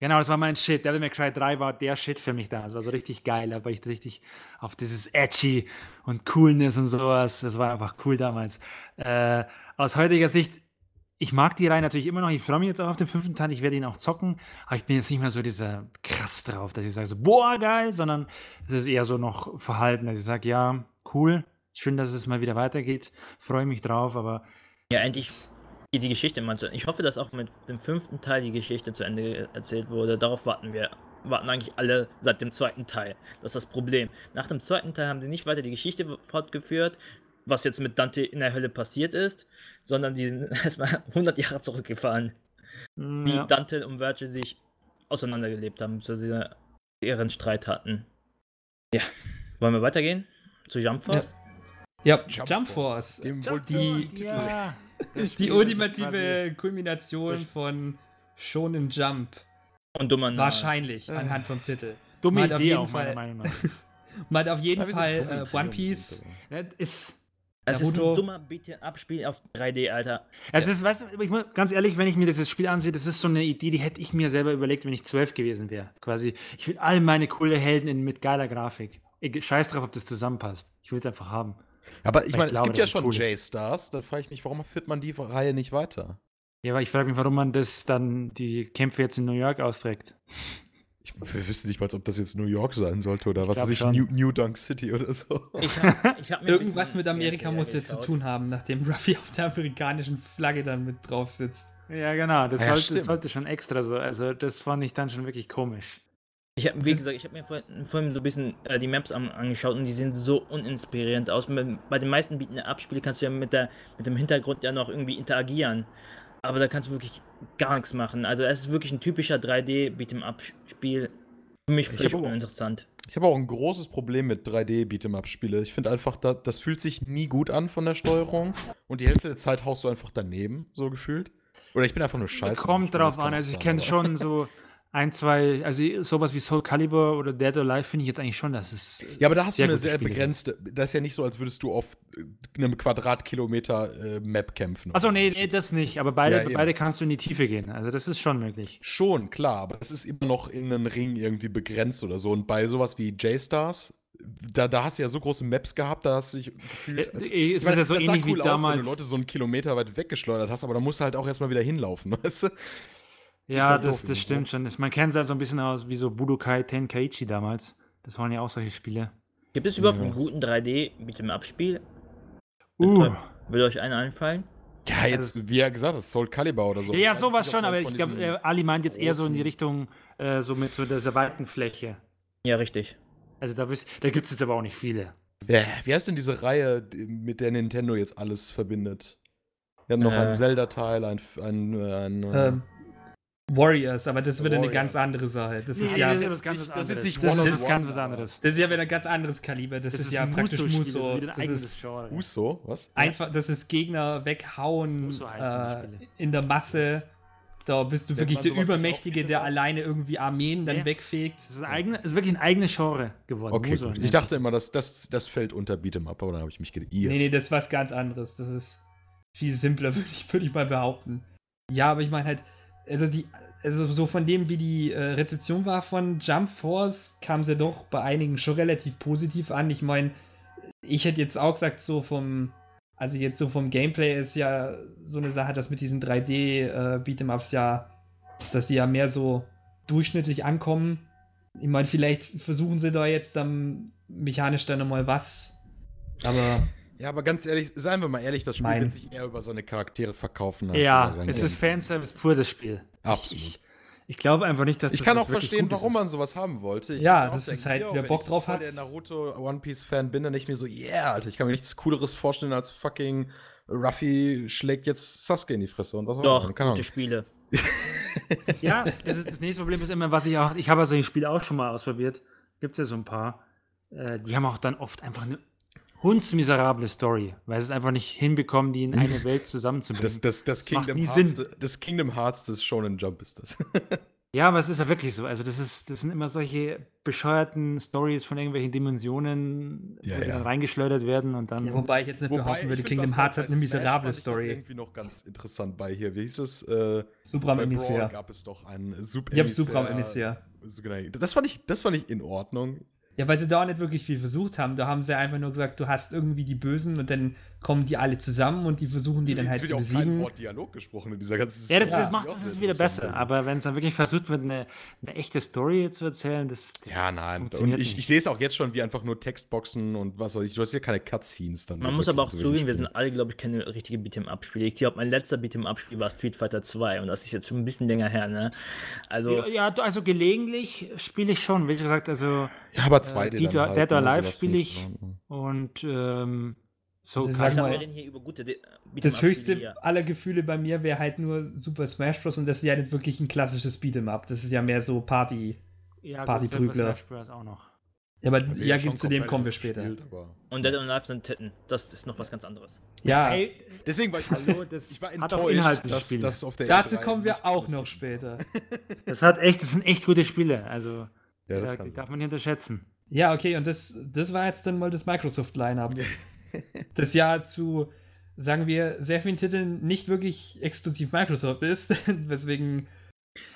Genau, das war mein Shit. Devil May Cry 3 war der Shit für mich da. Das war so richtig geil. War ich richtig auf dieses Edgy und Coolness und sowas. Das war einfach cool damals. Äh, aus heutiger Sicht, ich mag die Reihe natürlich immer noch. Ich freue mich jetzt auch auf den fünften Teil. Ich werde ihn auch zocken. Aber ich bin jetzt nicht mehr so dieser krass drauf, dass ich sage so, boah, geil, sondern es ist eher so noch verhalten, dass ich sage, ja, cool. Schön, dass es mal wieder weitergeht. Freue mich drauf, aber Ja, endlich geht die Geschichte mal zu Ende. Ich hoffe, dass auch mit dem fünften Teil die Geschichte zu Ende erzählt wurde. Darauf warten wir. Warten eigentlich alle seit dem zweiten Teil. Das ist das Problem. Nach dem zweiten Teil haben sie nicht weiter die Geschichte fortgeführt. Was jetzt mit Dante in der Hölle passiert ist, sondern die sind (laughs) erstmal 100 Jahre zurückgefahren, Mm, wie ja. Dante und Virgil sich auseinandergelebt haben, so sie ihren Streit hatten. Ja, wollen wir weitergehen zu Jump Force? Ja, Jump, Force. Dem wohl die- Ja, Die ultimative Kulmination von Shonen Jump. Und dummer Name. Wahrscheinlich, anhand vom Titel. Dumme hat auf Idee jeden auch, meiner Fall- Meinung nach. (laughs) Man hat auf jeden Ja, Fall äh, One Piece. Ja, ist, Es ist ein dummer Beat'em-Up-Spiel auf 3D, Alter. Also, ist, weißt du, ich muss, ganz ehrlich, wenn ich mir dieses Spiel ansehe, das ist so eine Idee, die hätte ich mir selber überlegt, wenn ich zwölf gewesen wäre. Quasi, ich will all meine coole Helden in, mit geiler Grafik. Ich, scheiß drauf, ob das zusammenpasst. Ich will es einfach haben. Aber ich Ich meine, es gibt ja schon cool. J-Stars. Da frage ich mich, warum führt man die Reihe nicht weiter? Ja, aber ich frage mich, warum man das dann, die Kämpfe jetzt in New York austrägt. Ich wüsste nicht mal, ob das jetzt New York sein sollte oder was glaub weiß ich. New, New Dunk City oder so. Ich hab, ich hab Irgendwas mit Amerika muss ja zu tun haben, nachdem Ruffy auf der amerikanischen Flagge dann mit drauf sitzt. Ja, genau. Das, Ja, sollte, das sollte schon extra so. Also, das fand ich dann schon wirklich komisch. Ich habe, wie gesagt, ich habe mir vorhin, vorhin so ein bisschen äh, die Maps an, angeschaut und die sehen so uninspirierend aus. Bei, bei den meisten bieten Abspiele kannst du ja mit, der, mit dem Hintergrund ja noch irgendwie interagieren. Aber da kannst du wirklich gar nichts machen. Also es ist wirklich ein typischer 3D Beat'em Up Spiel. Für mich Ich völlig uninteressant. Ich habe auch ein großes Problem mit 3D-Beat'em-Up-Spiele. Ich finde einfach, da, das fühlt sich nie gut an von der Steuerung. Und die Hälfte der Zeit haust du einfach daneben, so gefühlt. Oder ich bin einfach nur scheiße. Kommt drauf an. Also, ich kenne schon (laughs) so ein, zwei, also sowas wie Soul Calibur oder Dead or Alive finde ich jetzt eigentlich schon, dass es. Ja, aber da hast du eine sehr Spiele sind. begrenzte. Das ist ja nicht so, als würdest du auf äh, einem Quadratkilometer äh, Map kämpfen. Achso, nee, nee, das nicht. Aber beide, Ja, beide kannst du in die Tiefe gehen. Also, das ist schon möglich. Schon, klar, aber das ist immer noch in einen Ring irgendwie begrenzt oder so. Und bei sowas wie J-Stars, da, da hast du ja so große Maps gehabt, da hast du dich gefühlt. Äh, als- äh, es Ich meine, ist ja so das sah ähnlich wie cool aus, wenn du Leute so einen Kilometer weit weggeschleudert hast, aber da musst du halt auch erstmal wieder hinlaufen, (laughs) weißt du? Ja, halt das, doof das irgendwo. stimmt schon. Man kennt es halt so ein bisschen aus wie so Budokai Tenkaichi damals. Das waren ja auch solche Spiele. Gibt es überhaupt Ja. einen guten 3D Beat'em Up Spiel? Uh. Würde euch einer einfallen? Ja, jetzt, wie er gesagt hat, Soul Calibur oder so. Ja, ja, sowas schon, aber ich glaube, äh, Ali meint jetzt eher so in die Richtung, äh, so mit so dieser weiten Fläche. Ja, richtig. Also da, da gibt es jetzt aber auch nicht viele. Ja, wie heißt denn diese Reihe, mit der Nintendo jetzt alles verbindet? Wir haben noch Äh. ein Zelda-Teil, ein, ein, ein, äh, Ähm, Warriors, aber das wird eine ganz andere Sache. Das ist Nee, ja, das ist das das ist nicht Das ist ganz anderes. ist ja wieder ein ganz anderes Kaliber. Das, ist, ja ein praktisch Muso. Das ist wieder ein Das eigenes ist Genre. Uso, was? einfach, das ist Gegner weghauen Muso äh, in der Masse. Da bist du wirklich der Übermächtige, der alleine irgendwie Armeen dann Ja. wegfegt. Das ist, ein eigene, ist wirklich ein eigenes Genre geworden. Okay, Muso Ich dachte immer, das, das, das fällt unter Beat'em Up, aber dann habe ich mich geirrt. Nee, nee, das ist was ganz anderes. Das ist viel simpler, (laughs) würde ich, würd ich mal behaupten. Ja, aber ich meine halt, also die, also so von dem, wie die äh, Rezeption war von Jump Force, kam sie doch bei einigen schon relativ positiv an. Ich meine, ich hätte jetzt auch gesagt, so vom, also jetzt so vom Gameplay ist ja so eine Sache, dass mit diesen 3D-Beat'em-Ups ja, dass die ja mehr so durchschnittlich ankommen. Ich meine, vielleicht versuchen sie da jetzt dann mechanisch dann nochmal was. Aber Ja, aber ganz ehrlich, seien wir mal ehrlich, das Spiel Nein. wird sich eher über seine Charaktere verkaufen. als Ja, über sein es ist. Fanservice pur, das Spiel. Absolut. Ich, ich glaube einfach nicht, dass Ich das kann was auch verstehen, warum ist. man sowas haben wollte. Ich Ja, kann das ist halt, wer wenn Bock ich drauf hat. der Naruto One Piece Fan bin, dann denke ich mir so, yeah, Alter, ich kann mir nichts Cooleres vorstellen als fucking Ruffy schlägt jetzt Sasuke in die Fresse und was auch Doch, immer. Keine gute. Spiele. (laughs) Ja, das, ist, das nächste Problem ist immer, was ich auch, ich habe also ein Spiel auch schon mal ausprobiert. Gibt es ja so ein paar. Äh, die haben auch dann oft einfach eine hundsmiserable Story, weil sie es einfach nicht hinbekommen, die in eine (laughs) Welt zusammenzubringen. Das, das, das, Das macht Kingdom nie Hearts, Sinn. das Kingdom Hearts des Shonen Jump ist das. (laughs) ja, aber es ist ja wirklich so. Also, das, ist, das sind immer solche bescheuerten Stories von irgendwelchen Dimensionen, Ja, wo sie ja. dann reingeschleudert werden und dann. Ja, wobei ich jetzt nicht behaupten würde, Kingdom Hearts hat eine miserable Smash fand ich das Story. irgendwie noch ganz interessant bei hier. Wie hieß es? Äh, Subram Emissär. gab es doch einen Sub Ich habe Subram Emissär. So genau. Das fand, ich, das fand ich in Ordnung. Ja, weil sie da auch nicht wirklich viel versucht haben. Da haben sie einfach nur gesagt, du hast irgendwie die Bösen und dann kommen die alle zusammen und die versuchen die dann Jetzt halt zu ja auch kein besiegen. Wort Dialog gesprochen in dieser ganzen Ja, das, das macht Die es wieder besser. Aber wenn es dann wirklich versucht wird, eine, eine echte Story zu erzählen, das. das Ja, nein. Und funktioniert ich, nicht. ich sehe es auch jetzt schon wie einfach nur Textboxen und was weiß ich. Du hast ja keine Cutscenes dann. Man muss aber auch zugeben, wir sind alle, glaube ich, keine richtige Beat'em-Up-Spiele. Ich glaube, mein letzter Beat'em-Up-Spiel war Street Fighter 2 und das ist jetzt schon ein bisschen länger her, ne? Also, Ja, ja, also gelegentlich spiele ich schon. Wie gesagt, also Ja, aber 2D Dead dann or- halt, Dead or ne, Alive spiele ich. Ordnung. und ähm, So Also sag mal, Das höchste hier. aller Gefühle bei mir wäre halt nur Super Smash Bros. und das ist ja nicht wirklich ein klassisches Beat'em Up. Das ist ja mehr so Party. ja, Partyprügler. gut, Smash Bros. auch noch. Ja, aber ja, schon zu dem kommen wir später. gespielt, Und Dead or Alive sind Titten. Das ist noch was ganz anderes. Ja, Ey, Deswegen war ich, Hallo, (laughs) das ich war hat auch enttäuscht, dass Spiel. das auf der dazu E3 kommen wir auch noch später. (laughs) das hat echt, das sind echt gute Spiele. Also, Ja, das da, kann die sein. darf man nicht unterschätzen. Ja, okay, und das, das war jetzt dann mal das Microsoft-Line-Up. (laughs) (laughs) das ja zu, sagen wir, sehr vielen Titeln nicht wirklich exklusiv Microsoft ist, (laughs) weswegen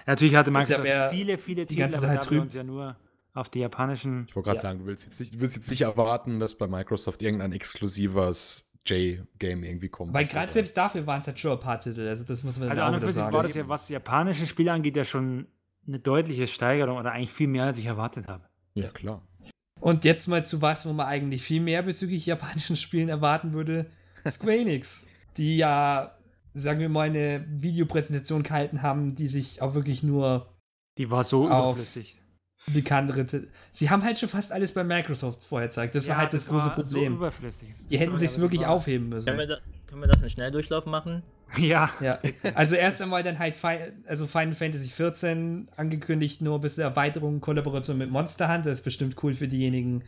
Natürlich hatte ja Microsoft mehr viele, viele die Titel, ganze aber Zeit da wir uns ja nur auf die japanischen. Ich wollte gerade Ja. sagen, du willst, jetzt nicht, du willst jetzt nicht erwarten, dass bei Microsoft irgendein exklusives J-Game irgendwie kommt. Weil gerade selbst dafür waren es halt schon ein paar Titel, also das muss man Also dann an auch und für sich sagen. war das ja, was japanische Spiele angeht, ja schon eine deutliche Steigerung oder eigentlich viel mehr, als ich erwartet habe. Ja, klar. Und jetzt mal zu was, wo man eigentlich viel mehr bezüglich japanischen Spielen erwarten würde. Square Enix, die ja, sagen wir mal, eine Videopräsentation gehalten haben, die sich auch wirklich nur Die war so überflüssig. bekanntere Titel. Sie haben halt schon fast alles bei Microsoft vorher gezeigt. Das Ja, war halt das, große war Problem. So überflüssig. die hätten Sorry, sich das wirklich war- aufheben Können wir, müssen. da, können wir das in Schnelldurchlauf machen? Ja, Ja, also erst einmal dann halt Fi also Final Fantasy 14 angekündigt, nur ein bisschen Erweiterung, Kollaboration mit Monster Hunter. ist bestimmt cool für diejenigen,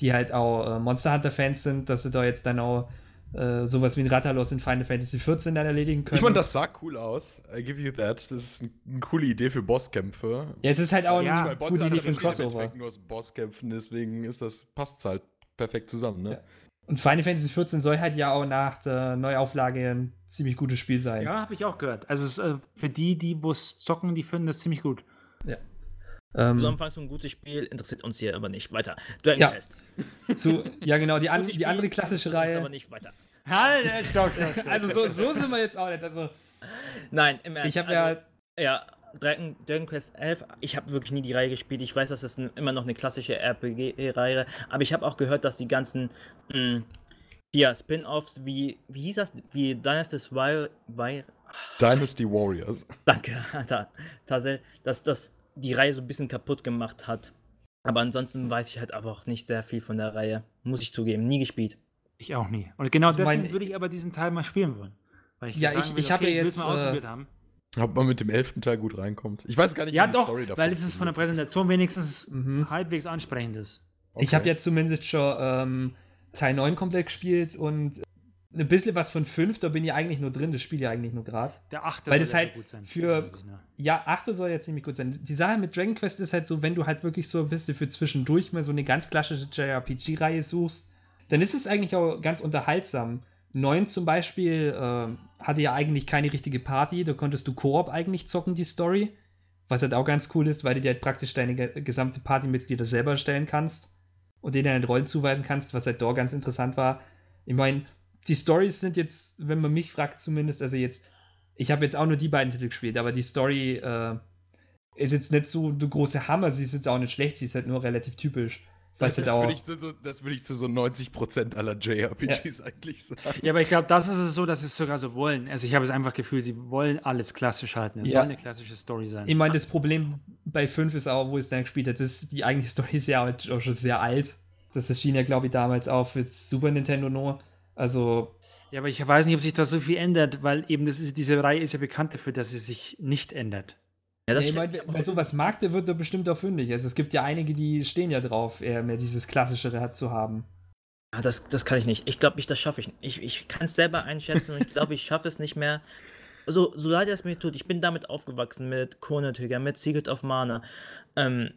die halt auch äh, Monster Hunter Fans sind, dass sie da jetzt dann auch äh, sowas wie ein Rattalos in Final Fantasy 14 dann erledigen können. Ich meine, das sah cool aus. I give you that. Das ist ein- eine coole Idee für Bosskämpfe. ja, es ist halt auch Ja, eine Weil gute Idee für ein Crossover. Nur aus Bosskämpfen, deswegen ist das, passt halt perfekt zusammen, ne? Ja. Und Final Fantasy 14 soll halt ja auch nach der Neuauflage ein ziemlich gutes Spiel sein. ja habe ich auch gehört. Also es, äh, für die, die Bus zocken, die finden das ziemlich gut. Ähm, Zusammenfassung, ein gutes Spiel, interessiert uns hier aber nicht. Weiter. Dragon Ja. Quest. zu, ja, genau, die, an, die andere klassische Reihe. aber nicht weiter. Halt, stopp, stopp, (laughs) stopp. Also so, so sind wir jetzt auch nicht. Also Nein, im Ernst. ich habe also, ja Ja, Dragon, Dragon Quest 11, ich habe wirklich nie die Reihe gespielt. Ich weiß, das ist ein, immer noch eine klassische RPG-Reihe, aber ich habe auch gehört, dass die ganzen mh, ja, Spin-offs wie, wie hieß das, wie Dynasty's Wild, Wild Dynasty Warriors. danke, (laughs) da, tatsächlich, dass das die Reihe so ein bisschen kaputt gemacht hat. Aber ansonsten weiß ich halt einfach nicht sehr viel von der Reihe. Muss ich zugeben, nie gespielt. Ich auch nie. Und genau Ich deswegen mein- würde ich aber diesen Teil mal spielen wollen. Weil Ja, sagen ich- will, ich habe ja jetzt, mal äh, ausprobiert haben. Ob man mit dem elften Teil gut reinkommt. Ich weiß gar nicht, Ja, wie die doch, Story davon weil es ist von der Präsentation wenigstens Mhm. halbwegs ansprechend ist. Ich habe ja zumindest schon ähm, Teil 9 komplett gespielt und ein bisschen was von 5, da bin ich eigentlich nur drin, das spiele ich eigentlich nur gerade. Der achte Weil soll das ja halt so gut sein. für- ne? Ja, 8 soll ja ziemlich gut sein. Die Sache mit Dragon Quest ist halt so, wenn du halt wirklich so ein bisschen für zwischendurch mal so eine ganz klassische JRPG-Reihe suchst, dann ist es eigentlich auch ganz unterhaltsam. 9 zum Beispiel ähm, hatte ja eigentlich keine richtige Party, da konntest du Koop eigentlich zocken, die Story. Was halt auch ganz cool ist, weil du dir halt praktisch deine ge gesamte Partymitglieder selber erstellen kannst und denen halt Rollen zuweisen kannst, was halt da ganz interessant war. Ich meine, die Stories sind jetzt, wenn man mich fragt zumindest, also jetzt, ich habe jetzt auch nur die beiden Titel gespielt, aber die Story äh, ist jetzt nicht so der große Hammer, sie ist jetzt auch nicht schlecht, sie ist halt nur relativ typisch. Was Das halt auch, würde ich, zu so, das würde ich zu so 90% aller JRPGs eigentlich sagen. Ja, aber ich glaube, das ist es so, dass sie es sogar so wollen. Also ich habe es einfach Gefühl, sie wollen alles klassisch halten. Es Ja. soll eine klassische Story sein. ich meine, das Problem bei 5 ist auch, wo es dann gespielt hat, ist, die eigentliche (laughs) Story ist ja halt auch schon sehr alt. Das erschien ja, glaube ich, damals auch für Super Nintendo nur. Also, Ja, aber ich weiß nicht, ob sich da so viel ändert, weil eben das ist, diese Reihe ist ja bekannt dafür, dass sie sich nicht ändert. Ja, ja, ich mein, wer sowas mag, der wird da bestimmt auch fündig. Also es gibt ja einige, die stehen ja drauf, eher mehr dieses Klassischere zu haben. Ah, das, das kann ich nicht. Ich glaube nicht, das schaffe ich nicht. Ich, ich kann es selber einschätzen und ich glaube, ich schaffe es nicht mehr. So, so leid es mir tut, ich bin damit aufgewachsen, mit Trigger, mit Secret of Mana. Ähm,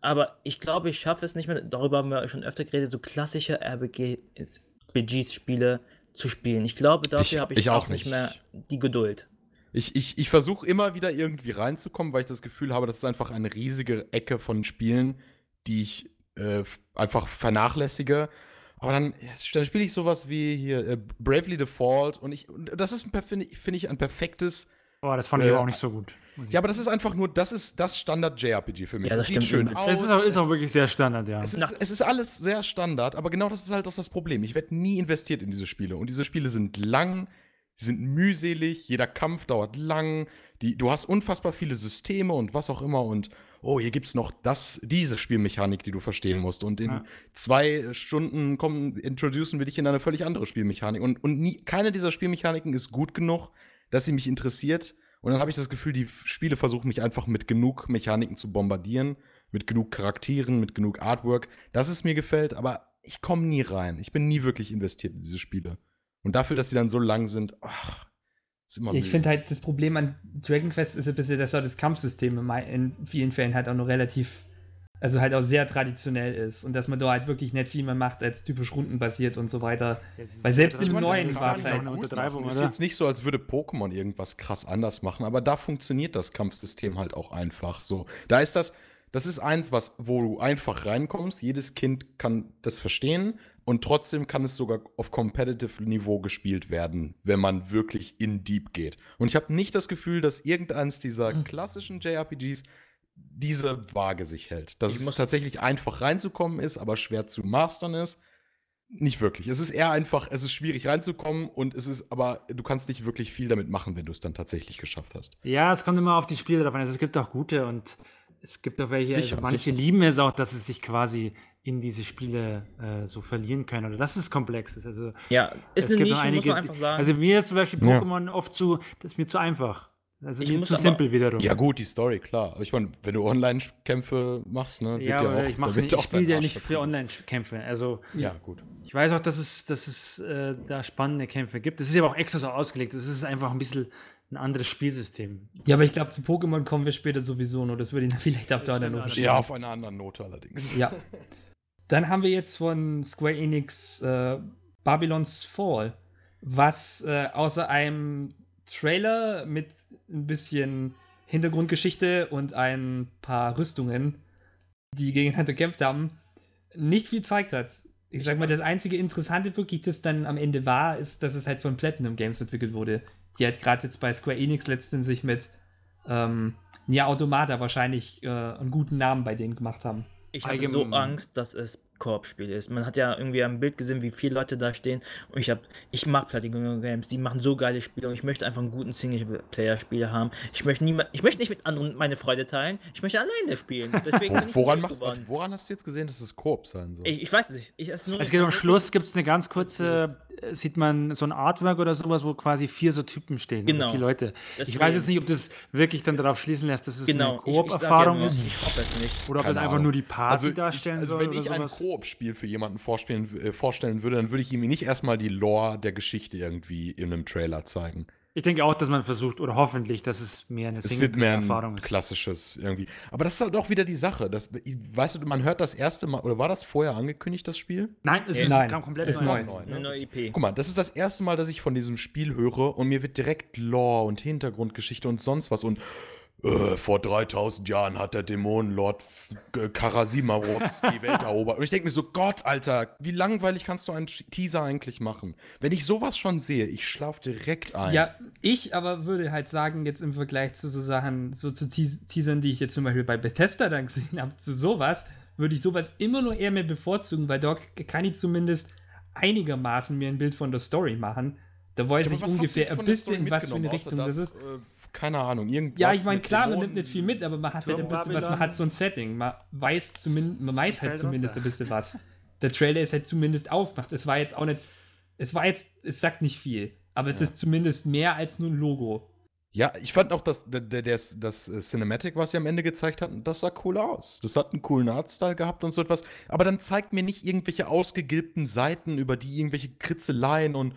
aber ich glaube, ich schaffe es nicht mehr, darüber haben wir schon öfter geredet, so klassische RPGs-Spiele zu spielen. Ich glaube, Ich- dafür habe ich, ich auch nicht. mehr die Geduld. Ich, ich, ich versuche immer wieder irgendwie reinzukommen, weil ich das Gefühl habe, das ist einfach eine riesige Ecke von Spielen, die ich äh, einfach vernachlässige. Aber dann, dann spiele ich sowas wie hier äh, Bravely Default und ich und das ist, finde ich, finde ich, ein perfektes. Boah, das fand ich Äh, aber auch nicht so gut. Ja, aber das ist einfach nur, das ist das Standard JRPG für mich. Ja, das es sieht schön aus. Es ist auch, ist es- auch wirklich sehr Standard, ja. Es ist, es ist alles sehr Standard, aber genau das ist halt auch das Problem. Ich werde nie investiert in diese Spiele. Und diese Spiele sind lang, sie sind mühselig, jeder Kampf dauert lang, die, du hast unfassbar viele Systeme und was auch immer. Und oh, hier gibt's noch das, diese Spielmechanik, die du verstehen musst. Und in Ja. zwei Stunden kommen, introducen wir dich in eine völlig andere Spielmechanik. Und, und nie, keine dieser Spielmechaniken ist gut genug, dass sie mich interessiert. Und dann habe ich das Gefühl, die Spiele versuchen mich einfach mit genug Mechaniken zu bombardieren, mit genug Charakteren, mit genug Artwork, dass es mir gefällt, aber ich komme nie rein. Ich bin nie wirklich investiert in diese Spiele. Und dafür, dass sie dann so lang sind, ach, ist immer Ich finde halt, das Problem an Dragon Quest ist ein bisschen, dass auch das Kampfsystem in vielen Fällen halt auch noch relativ, also halt auch sehr traditionell ist und dass man da halt wirklich nicht viel mehr macht als typisch rundenbasiert und so weiter. Weil selbst im neuen das ist war es halt machen. Ist jetzt nicht so, als würde Pokémon irgendwas krass anders machen, aber da funktioniert das Kampfsystem halt auch einfach so. Da ist das, das ist eins, was, wo du einfach reinkommst. Jedes Kind kann das verstehen und trotzdem kann es sogar auf Competitive Niveau gespielt werden, wenn man wirklich in Deep geht. Und ich habe nicht das Gefühl, dass irgendeins dieser Mhm. klassischen JRPGs diese Waage sich hält. Dass es tatsächlich einfach reinzukommen ist, aber schwer zu mastern ist. Nicht wirklich. Es ist eher einfach, es ist schwierig reinzukommen und es ist, aber du kannst nicht wirklich viel damit machen, wenn du es dann tatsächlich geschafft hast. Ja, es kommt immer auf die Spiele drauf an. Also es gibt auch gute und es gibt auch welche, Sicher, also manche sicher. lieben es auch, dass sie sich quasi in diese Spiele äh, so verlieren können. Oder dass es komplex ist. Also Ja, ist es eine gibt Nische, noch einige, muss man einfach sagen. Also mir ist zum Beispiel Ja. Pokémon oft zu, das ist mir zu einfach. Also Ich mir zu simpel wiederum. Ja, gut, die Story, klar. Aber ich meine, wenn du Online-Kämpfe machst, ne, Ja, wird aber auch, ich, mach ich spiele ja nicht für. Online-Kämpfe. Also Ja, gut. ich weiß auch, dass es, dass es äh, da spannende Kämpfe gibt. Das ist aber auch extra so ausgelegt. Das ist einfach ein bisschen ein anderes Spielsystem. Ja, aber ich glaube, zu Pokémon kommen wir später sowieso noch. Das würde ich dann (laughs) vielleicht auch da stimmt dann noch allerdings. verschieben. Ja, auf einer anderen Note allerdings. Ja. (laughs) Dann haben wir jetzt von Square Enix äh, Babylon's Fall, was äh, außer einem Trailer mit ein bisschen Hintergrundgeschichte und ein paar Rüstungen, die gegeneinander gekämpft haben, nicht viel gezeigt hat. Ich sag mal, das einzige Interessante wirklich, das dann am Ende war, ist, dass es halt von Platinum Games entwickelt wurde. Die halt gerade jetzt bei Square Enix letztens sich mit ähm, Nia Automata wahrscheinlich äh, einen guten Namen bei denen gemacht haben. Ich habe so Angst, dass es Koop-Spiel ist. Man hat ja irgendwie am Bild gesehen, wie viele Leute da stehen. Und ich habe, ich mag Platinum Games, die machen so geile Spiele und ich möchte einfach einen guten Singleplayer-Spiel haben. Ich möchte niemand, ich möchte nicht mit anderen meine Freude teilen. Ich möchte alleine spielen. (laughs) Ich Wo, woran, machst, warte, woran hast du jetzt gesehen, dass es Koop sein soll? Ich, ich weiß es nicht. Ich, es Es geht am Schluss, gibt es eine ganz kurze, äh, sieht man so ein Artwork oder sowas, wo quasi vier so Typen stehen. Genau. Oder vier Leute. Ich Deswegen- weiß jetzt nicht, ob das wirklich dann darauf schließen lässt, dass es Genau. eine ich- ich Koop-Erfahrung ist. Ich hoffe es nicht. Oder ob Keine es einfach Ahnung. nur die Party also, ich, darstellen also soll wenn oder ich ein sowas. Koop-Spiel für jemanden vorspielen, äh, vorstellen würde, dann würde ich ihm nicht erstmal die Lore der Geschichte irgendwie in einem Trailer zeigen. Ich denke auch, dass man versucht, oder hoffentlich, dass es mehr eine Es wird mehr ein Singleplayer-Erfahrung ist. klassisches irgendwie. Aber das ist halt auch wieder die Sache. Das, weißt du, man hört das erste Mal, oder war das vorher angekündigt, das Spiel? Nein, es ist, Nein, kam komplett ist neu. neu. Eine neue IP. Guck mal, das ist das erste Mal, dass ich von diesem Spiel höre und mir wird direkt Lore und Hintergrundgeschichte und sonst was und äh, vor 3000 Jahren hat der Dämonenlord äh, Karasimarops die Welt erobert. Und ich denke mir so, Gott, Alter, wie langweilig kannst du einen Teaser eigentlich machen? Wenn ich sowas schon sehe, ich schlaf direkt ein. Ja, ich aber würde halt sagen, jetzt im Vergleich zu so Sachen, so zu Teas Teasern, die ich jetzt zum Beispiel bei Bethesda dann gesehen habe, zu sowas, würde ich sowas immer nur eher mehr bevorzugen, weil dort kann ich zumindest einigermaßen mir ein Bild von der Story machen. Da weiß Ja, ich ungefähr ein bisschen, in was für eine Richtung außer das ist. äh, keine Ahnung, irgendwas. Ja, ich meine, klar, man Dämonen. nimmt nicht viel mit, aber man hat halt ein bisschen was, man hat so ein Setting, man weiß zumindest, man weiß halt zumindest ein bisschen was. (laughs) Der Trailer ist halt zumindest aufgemacht. Es war jetzt auch nicht, es war jetzt, es sagt nicht viel, aber es Ja. ist zumindest mehr als nur ein Logo. Ja, ich fand auch, dass der, der, das, das äh, Cinematic, was sie am Ende gezeigt hatten, das sah cool aus. Das hat einen coolen Artstyle gehabt und so etwas. Aber dann zeigt mir nicht irgendwelche ausgegilbten Seiten, über die irgendwelche Kritzeleien und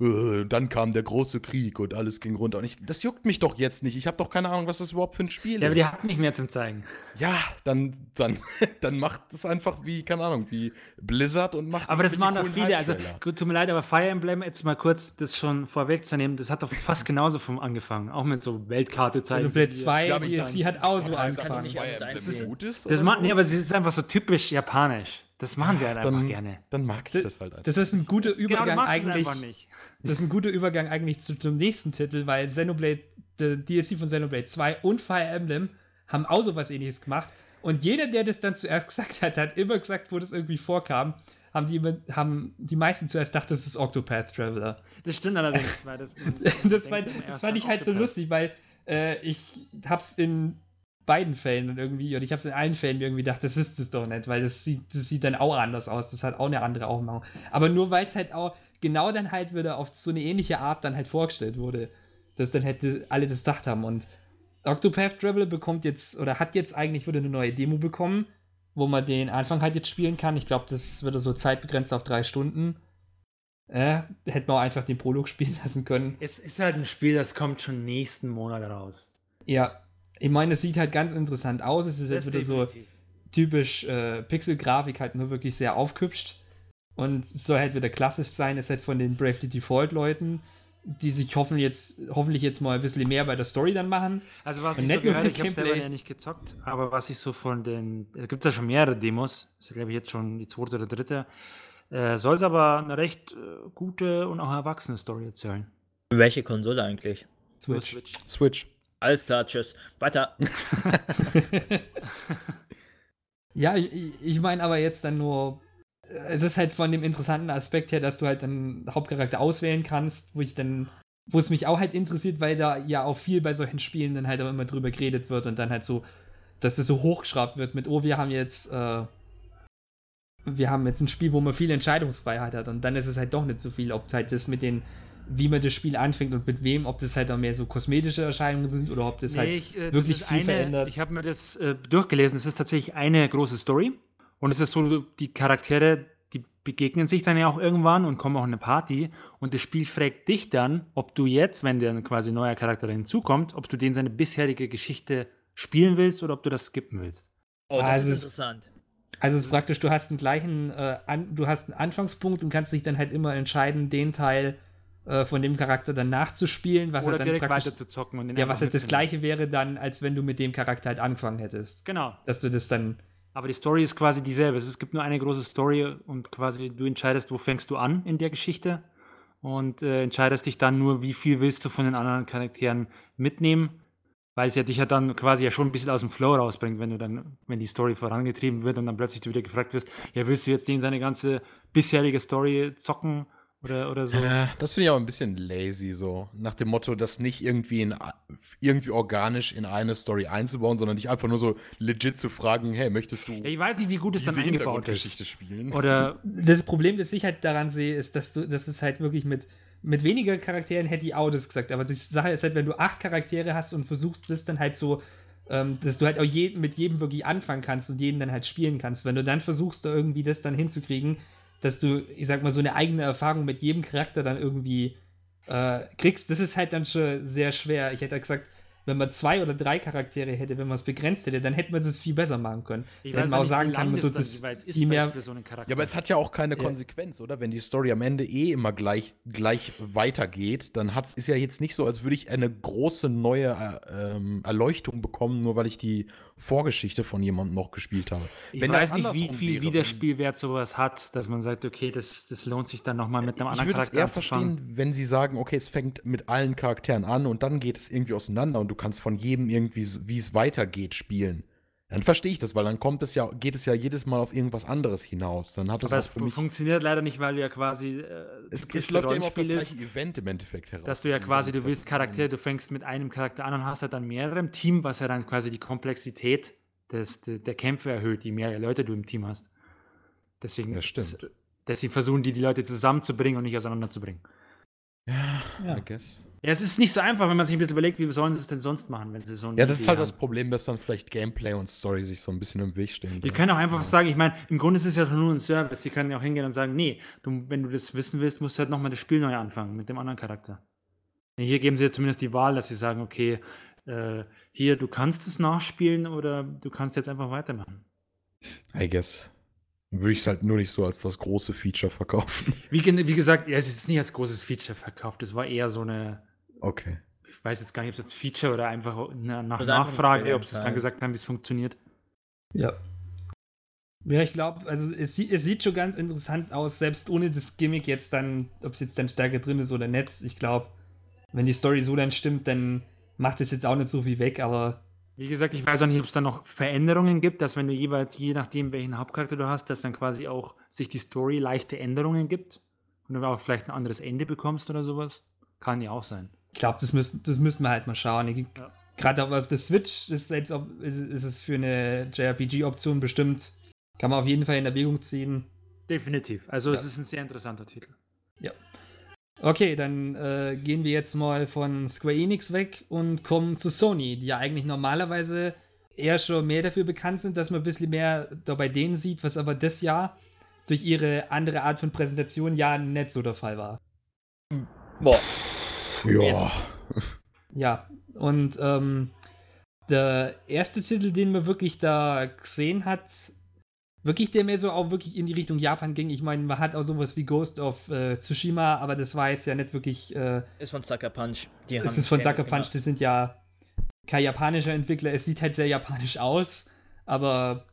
dann kam der große Krieg und alles ging runter. Und ich, das juckt mich doch jetzt nicht. Ich habe doch keine Ahnung, was das überhaupt für ein Spiel Ja, aber die ist. hat nicht mehr zum Zeigen. Ja, dann, dann, (laughs) dann macht es einfach wie, keine Ahnung, wie Blizzard und macht. Aber das machen doch viele. Also, tut mir leid, aber Fire Emblem, jetzt mal kurz das schon vorwegzunehmen, das hat doch fast genauso vom angefangen. Auch mit so Weltkarte zeigen. Sie dir. 2, Ja, aber ich DSC sag- hat auch so Aber das ist angefangen. ist Das macht, nee, aber es ist einfach so typisch japanisch. Das machen sie halt einfach dann, gerne. dann mag ich das halt einfach. Das ist ein guter Genau, du Übergang magst es eigentlich. einfach nicht. (laughs) Das ist ein guter Übergang eigentlich zu, zum nächsten Titel, weil Xenoblade, der DLC von Xenoblade 2 und Fire Emblem haben auch so was ähnliches gemacht. Und jeder, der das dann zuerst (laughs) gesagt hat, hat immer gesagt, wo das irgendwie vorkam, haben die, immer, haben die meisten zuerst gedacht, das ist Octopath Traveler. Das stimmt allerdings, weil das. (laughs) das, war, das fand ich halt so Octopath. lustig, weil äh, ich hab's in beiden Fällen und irgendwie, und ich habe es in allen Fällen irgendwie gedacht, das ist es doch nicht, weil das sieht, das sieht dann auch anders aus. Das hat auch eine andere Aufmachung. Aber nur weil es halt auch genau dann halt wieder auf so eine ähnliche Art dann halt vorgestellt wurde, dass dann hätte alle das gedacht haben. Und Octopath Traveler bekommt jetzt, oder hat jetzt eigentlich wieder eine neue Demo bekommen, wo man den Anfang halt jetzt spielen kann. Ich glaube, das wird so zeitbegrenzt auf drei Stunden. Äh, hätte man auch einfach den Prolog (laughs) spielen lassen können. Es ist halt ein Spiel, das kommt schon nächsten Monat raus. Ja, ich meine, es sieht halt ganz interessant aus. Es ist jetzt wieder so typisch äh, Pixel-Grafik, halt nur wirklich sehr aufgehübscht. Und es soll halt wieder klassisch sein. Es ist halt von den Bravely Default-Leuten, die sich hoffen jetzt, hoffentlich jetzt mal ein bisschen mehr bei der Story dann machen. Also was Und ich so gehört, ich habe selber ja nicht gezockt, aber was ich so von den, da gibt es ja schon mehrere Demos, das ist glaube ich jetzt schon die zweite oder dritte, äh, soll es aber eine recht äh, gute und auch erwachsene Story erzählen. Welche Konsole eigentlich? Nur Switch. Switch. Alles klar, tschüss. Weiter. (laughs) Ja, ich, ich meine aber jetzt dann nur, äh, es ist halt von dem interessanten Aspekt her, dass du halt dann Hauptcharakter auswählen kannst, wo ich dann, wo es mich auch halt interessiert, weil da ja auch viel bei solchen Spielen dann halt auch immer drüber geredet wird und dann halt so, dass das so hochgeschraubt wird mit, oh, wir haben jetzt, äh, wir haben jetzt ein Spiel, wo man viel Entscheidungsfreiheit hat und dann ist es halt doch nicht so viel, ob halt das mit den, wie man das Spiel anfängt und mit wem, ob das halt auch mehr so kosmetische Erscheinungen sind oder ob das halt ich, äh, das wirklich ist viel eine, verändert. Ich habe mir das äh, durchgelesen. Es ist tatsächlich eine große Story. Und es ist so, die Charaktere, die begegnen sich dann ja auch irgendwann und kommen auch in eine Party. Und das Spiel fragt dich dann, ob du jetzt, wenn dir quasi ein neuer Charakter hinzukommt, ob du den seine bisherige Geschichte spielen willst oder ob du das skippen willst. Oh, das Also ist es- interessant. Also es ist praktisch, du hast einen gleichen, äh, an, du hast einen Anfangspunkt und kannst dich dann halt immer entscheiden, den Teil äh, von dem Charakter dann nachzuspielen, was oder halt dann praktisch, weiter zu zocken. Und ja, was halt das gleiche wäre dann, als wenn du mit dem Charakter halt angefangen hättest. Genau. Dass du das dann, Aber die Story ist quasi dieselbe. Es gibt nur eine große Story und quasi du entscheidest, wo fängst du an in der Geschichte und äh, entscheidest dich dann nur, wie viel willst du von den anderen Charakteren mitnehmen, weil es ja dich ja dann quasi ja schon ein bisschen aus dem Flow rausbringt, wenn du dann, wenn die Story vorangetrieben wird und dann plötzlich du wieder gefragt wirst, ja, willst du jetzt den seine ganze bisherige Story zocken oder, oder so? Äh, das finde ich auch ein bisschen lazy, so. Nach dem Motto, das nicht irgendwie, in, irgendwie organisch in eine Story einzubauen, sondern dich einfach nur so legit zu fragen, hey, möchtest du Ja, ich weiß nicht, wie gut es dann eingebaut ist. spielen? Oder das Problem, das ich halt daran sehe, ist, dass du, dass es halt wirklich mit, mit weniger Charakteren hätte ich auch das gesagt, aber die Sache ist halt, wenn du acht Charaktere hast und versuchst das dann halt so, ähm, dass du halt auch je, mit jedem wirklich anfangen kannst und jeden dann halt spielen kannst, wenn du dann versuchst, da irgendwie das dann hinzukriegen, dass du, ich sag mal, so eine eigene Erfahrung mit jedem Charakter dann irgendwie äh, kriegst, das ist halt dann schon sehr schwer. Ich hätte halt gesagt, wenn man zwei oder drei Charaktere hätte, wenn man es begrenzt hätte, dann hätte man das viel besser machen können. ich Dann hätte man auch sagen kann, man tut das ist viel mehr für so einen Charakter. Ja, aber es hat ja auch keine Ja. Konsequenz, oder? Wenn die Story am Ende eh immer gleich, gleich weitergeht, dann hat's, ist ja jetzt nicht so, als würde ich eine große neue äh, ähm, Erleuchtung bekommen, nur weil ich die Vorgeschichte von jemandem noch gespielt habe. Ich Wenn weiß nicht, wie viel wäre, Wiederspielwert sowas hat, dass man sagt, okay, das, das lohnt sich dann nochmal mit einem Ich anderen würde es Charakter eher verstehen, wenn sie sagen, okay, es fängt mit allen Charakteren an und dann geht es irgendwie auseinander und du kannst von jedem irgendwie, wie es weitergeht, spielen. Dann verstehe ich das, weil dann kommt es ja, geht es ja jedes Mal auf irgendwas anderes hinaus. Dann hat das Aber auch es für mich. funktioniert leider nicht, weil du ja quasi. Äh, Es, es läuft ja immer auf das gleiche ist, Event im Endeffekt heraus. Dass du ja quasi, du willst. Charaktere, du fängst mit einem Charakter an und hast halt dann mehrere im Team, was ja dann quasi die Komplexität des, de- der Kämpfe erhöht, je mehr Leute du im Team hast. Deswegen, Ja, deswegen versuchen die, die Leute zusammenzubringen und nicht auseinanderzubringen. Ja. I guess. Ja, es ist nicht so einfach, wenn man sich ein bisschen überlegt, wie sollen sie es denn sonst machen, wenn sie so eine Ja, das ist Idee halt haben. das Problem, dass dann vielleicht Gameplay und Story sich so ein bisschen im Weg stehen. Wir können auch einfach sagen, ich meine, im Grunde ist es ja nur ein Service. Sie können ja auch hingehen und sagen, nee, du, wenn du das wissen willst, musst du halt nochmal das Spiel neu anfangen mit dem anderen Charakter. Hier geben sie ja zumindest die Wahl, dass sie sagen, okay, äh, hier, du kannst es nachspielen oder du kannst jetzt einfach weitermachen. I guess. Würde ich es halt nur nicht so als das große Feature verkaufen. Wie, wie gesagt, ja, es ist nicht als großes Feature verkauft. Es war eher so eine, Okay. ich weiß jetzt gar nicht, ob es jetzt Feature oder einfach eine, nach Nachfrage, ob sie es dann gesagt haben, wie es funktioniert. Ja. Ja, ich glaube, also es, es sieht schon ganz interessant aus, selbst ohne das Gimmick jetzt dann, ob es jetzt dann stärker drin ist oder nicht. Ich glaube, wenn die Story so dann stimmt, dann macht es jetzt auch nicht so viel weg, aber Wie gesagt, ich weiß auch nicht, ob es da noch Veränderungen gibt, dass wenn du jeweils, je nachdem, welchen Hauptcharakter du hast, dass dann quasi auch sich die Story leichte Änderungen gibt und du auch vielleicht ein anderes Ende bekommst oder sowas. Kann ja auch sein. Ich glaube, das müssen, das müssen wir halt mal schauen. Ja. gerade auf der Switch ist, jetzt auch, ist, es für eine JRPG-Option bestimmt, kann man auf jeden Fall in Erwägung ziehen. Definitiv. Also Ja. es ist ein sehr interessanter Titel. Okay, dann äh, gehen wir jetzt mal von Square Enix weg und kommen zu Sony, die ja eigentlich normalerweise eher schon mehr dafür bekannt sind, dass man ein bisschen mehr da bei denen sieht, was aber das Jahr durch ihre andere Art von Präsentation ja nicht so der Fall war. Boah, Ja. Ja, und ähm, der erste Titel, den man wirklich da gesehen hat, wirklich der mehr so auch wirklich in die Richtung Japan ging. Ich meine, man hat auch sowas wie Ghost of äh, Tsushima, aber das war jetzt ja nicht wirklich. Äh, ist von Sucker Punch. Die es haben ist von Fairness Sucker Punch, das sind ja kein japanischer Entwickler. Es sieht halt sehr japanisch aus, aber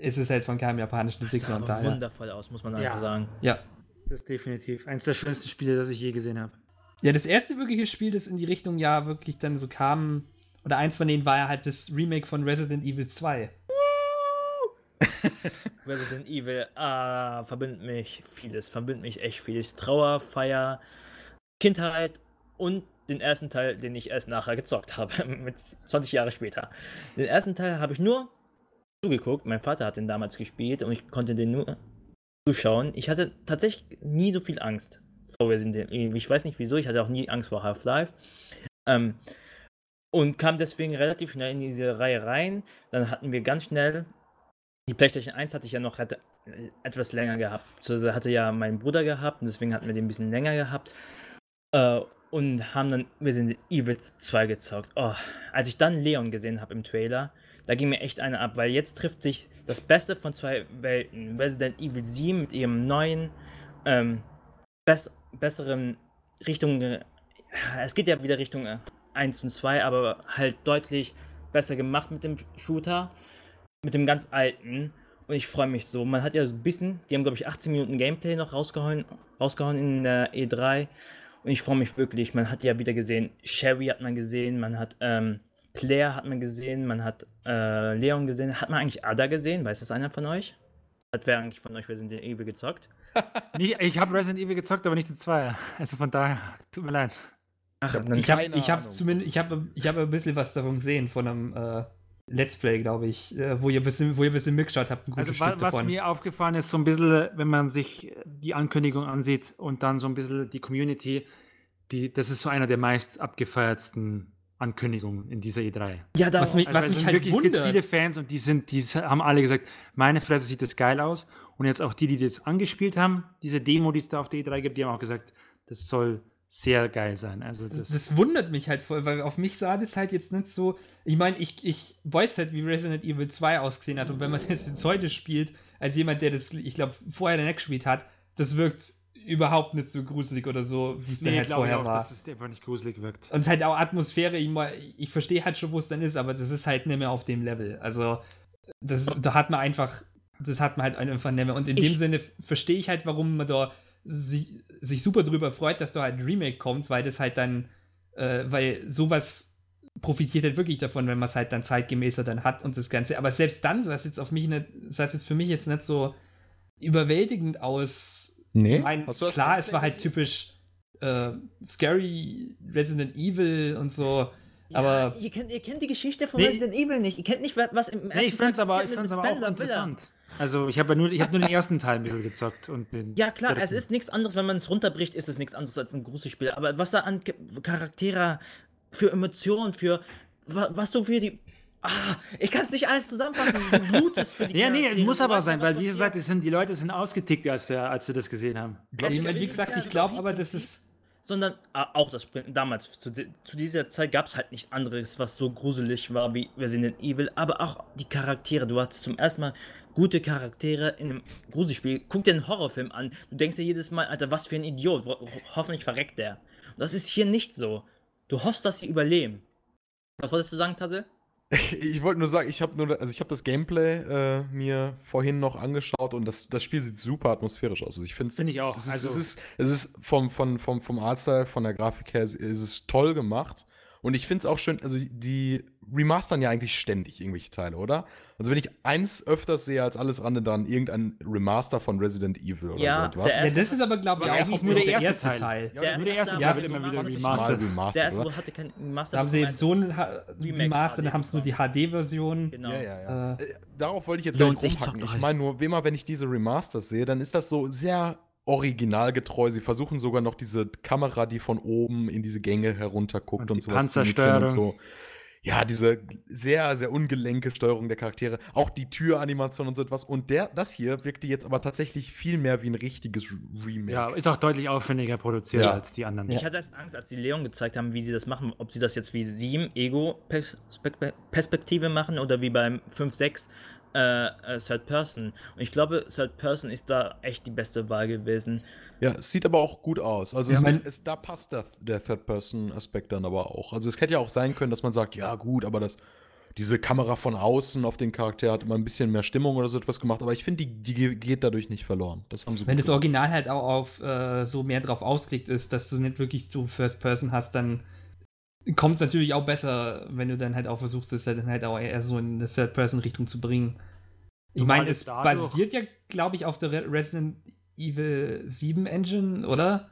es ist halt von keinem japanischen Das sah Entwickler aber daher. wundervoll aus, muss man Ja. einfach sagen. Ja. Das ist definitiv eines der schönsten Spiele, das ich je gesehen habe. Ja, das erste wirkliche Spiel, das in die Richtung ja wirklich dann so kam, oder eins von denen war ja halt das Remake von Resident Evil 2. (laughs) Resident Evil, ah, verbindet mich vieles, verbindet mich echt vieles. Trauer, Feier, Kindheit und den ersten Teil, den ich erst nachher gezockt habe, (laughs) mit 20 Jahre später. Den ersten Teil habe ich nur zugeguckt. Mein Vater hat den damals gespielt und ich konnte den nur zuschauen. Ich hatte tatsächlich nie so viel Angst vor Resident Evil. Ich weiß nicht wieso, ich hatte auch nie Angst vor Half-Life. Ähm, und kam deswegen relativ schnell in diese Reihe rein. Dann hatten wir ganz schnell die PlayStation 1 hatte ich ja noch hatte, äh, etwas länger gehabt. Also hatte ja mein Bruder gehabt und deswegen hatten wir den ein bisschen länger gehabt. Äh, und haben dann Resident Evil 2 gezockt. Oh, als ich dann Leon gesehen habe im Trailer, da ging mir echt einer ab, weil jetzt trifft sich das Beste von zwei Welten. Resident Evil 7 mit ihrem neuen, ähm, bess besseren Richtung. äh, Es geht ja wieder Richtung äh, 1 und 2, aber halt deutlich besser gemacht mit dem Shooter mit dem ganz alten. Und ich freue mich so. Man hat ja so ein bisschen, die haben glaube ich 18 Minuten Gameplay noch rausgehauen, rausgehauen in der E3. Und ich freue mich wirklich. Man hat ja wieder gesehen, Sherry hat man gesehen, man hat ähm, Claire hat man gesehen, man hat äh, Leon gesehen. Hat man eigentlich Ada gesehen? Weiß das einer von euch? Hat wer eigentlich von euch Resident Evil gezockt? (laughs) Nicht, ich habe Resident Evil gezockt, aber nicht den Zweier. Also von daher, tut mir leid. Ach, hab Ich habe ich hab zumindest, ich habe ich hab ein bisschen was davon gesehen, von einem äh, Let's Play, glaube ich, äh, wo, ihr ein bisschen, wo ihr ein bisschen mitgeschaut habt, ein gutes Also Stück was davon. mir aufgefallen ist, so ein bisschen, wenn man sich die Ankündigung ansieht und dann so ein bisschen die Community, die, das ist so einer der meist abgefeiertsten Ankündigungen in dieser E3. ja, da, was mich, Also was es mich sind halt wirklich, es gibt wundert. viele Fans und die sind, die haben alle gesagt, meine Fresse sieht das geil aus. Und jetzt auch die, die das angespielt haben, diese Demo, die es da auf der E3 gibt, die haben auch gesagt, das soll sehr geil sein. Also das, Das, das wundert mich halt voll, weil auf mich sah das halt jetzt nicht so. Ich meine, ich, ich weiß halt, wie Resident Evil 2 ausgesehen hat. Und wenn man das jetzt heute spielt, als jemand, der das, ich glaube, vorher nicht gespielt hat, das wirkt überhaupt nicht so gruselig oder so, wie es dann nee, halt glaube ich vorher auch, war. dass es einfach nicht gruselig wirkt. Und halt auch Atmosphäre, ich, ich verstehe halt schon, wo es dann ist, aber das ist halt nicht mehr auf dem Level. Also, das, da hat man einfach, das hat man halt einfach nicht mehr. Und in Ich- dem Sinne verstehe ich halt, warum man da sich, sich super drüber freut, dass da halt ein Remake kommt, weil das halt dann, äh, weil sowas profitiert halt wirklich davon, wenn man es halt dann zeitgemäßer dann hat und das Ganze. Aber selbst dann sah es jetzt auf mich nicht, sah es jetzt für mich jetzt nicht so überwältigend aus. Nee? Ich mein, Hast du das klar, es war halt typisch äh, scary Resident Evil und so. Ja, aber ihr kennt, ihr kennt die Geschichte von Nee. Resident Evil nicht. Ihr kennt nicht, wa- was im Nee, ich ersten fand's Teil aber, ich mit fand's aber auch interessant. Also ich habe ja nur, ich hab nur den ersten Teil ein bisschen gezockt. Und den Ja, klar, es dritten. ist nichts anderes, wenn man es runterbricht, ist es nichts anderes als ein Gruselspiel. Aber was da an Charaktere für Emotionen, für wa- was so für die. Ah, ich kann es nicht alles zusammenfassen. Du blutest für die (laughs) Ja, nee, muss aber sein, weil wie gesagt, es sind, die Leute sind ausgetickt, als, der, als sie das gesehen haben. ich mein, wie gesagt, ich glaube aber, das ist. sondern ah, auch das Sprinten damals. Zu, zu dieser Zeit gab es halt nichts anderes, was so gruselig war wie Resident Evil, aber auch die Charaktere. Du hattest zum ersten Mal gute Charaktere in einem Gruselspiel. Guck dir einen Horrorfilm an. Du denkst dir jedes Mal, Alter, was für ein Idiot. Ho- hoffentlich verreckt der. Und das ist hier nicht so. Du hoffst, dass sie überleben. Was wolltest du sagen, Tassel? (laughs) Ich wollte nur sagen, ich habe nur, also ich habe das Gameplay äh, mir vorhin noch angeschaut und das, das Spiel sieht super atmosphärisch aus. Also ich finde Finde ich auch. Es ist, Also- es ist, es ist vom, vom, vom, vom Artstyle, von der Grafik her, ist es toll gemacht. Und ich finde es auch schön, also die remastern ja eigentlich ständig irgendwelche Teile, oder? Also wenn ich eins öfters sehe als alles andere, dann irgendein Remaster von Resident Evil oder Ja, so etwas. Ja, das ist aber, glaube ich, Aber auch nur der der erste Teil. Teil. Ja, Der nur der erste Teil wird immer wieder 20 remastered. Mal remastered, Der erste oder? hatte kein Master. Da haben sie jetzt so ein Remaster, dann HD haben sie nur die HD-Version. Genau. Ja, ja, ja. Äh, Äh, Darauf wollte ich jetzt gar nicht rumhacken. zockt Ich meine nur, wie immer, wenn ich diese Remasters sehe, dann ist das so sehr originalgetreu. Sie versuchen sogar noch diese Kamera, die von oben in diese Gänge herunterguckt Und und, die sowas zu imitieren und so. Ja, diese sehr, sehr ungelenke Steuerung der Charaktere. Auch die Türanimation und so etwas. Und der, das hier wirkte jetzt aber tatsächlich viel mehr wie ein richtiges Remake. Ja, ist auch deutlich aufwendiger produziert Ja. als die anderen. Ich hatte erst Angst, als die Leon gezeigt haben, wie sie das machen, ob sie das jetzt wie Sieben Ego-Perspektive machen oder wie beim 5-6 äh, äh, Third Person. Und ich glaube, Third Person ist da echt die beste Wahl gewesen. Ja, es sieht aber auch gut aus. Also Ja, es ist, es, da passt der, der Third-Person-Aspekt dann aber auch. Also es hätte ja auch sein können, dass man sagt, ja gut, aber das, diese Kamera von außen auf den Charakter hat immer ein bisschen mehr Stimmung oder so etwas gemacht. Aber ich finde, die, die ge- geht dadurch nicht verloren. Das haben sie Wenn gut das gemacht. Original halt auch auf äh, so mehr drauf ausgelegt ist, dass du nicht wirklich so First Person hast, dann kommt es natürlich auch besser, wenn du dann halt auch versuchst, es dann halt auch eher so in eine Third Person Richtung zu bringen. Ich meine, es dadurch- basiert ja, glaube ich, auf der Re Resident Evil 7 Engine, oder?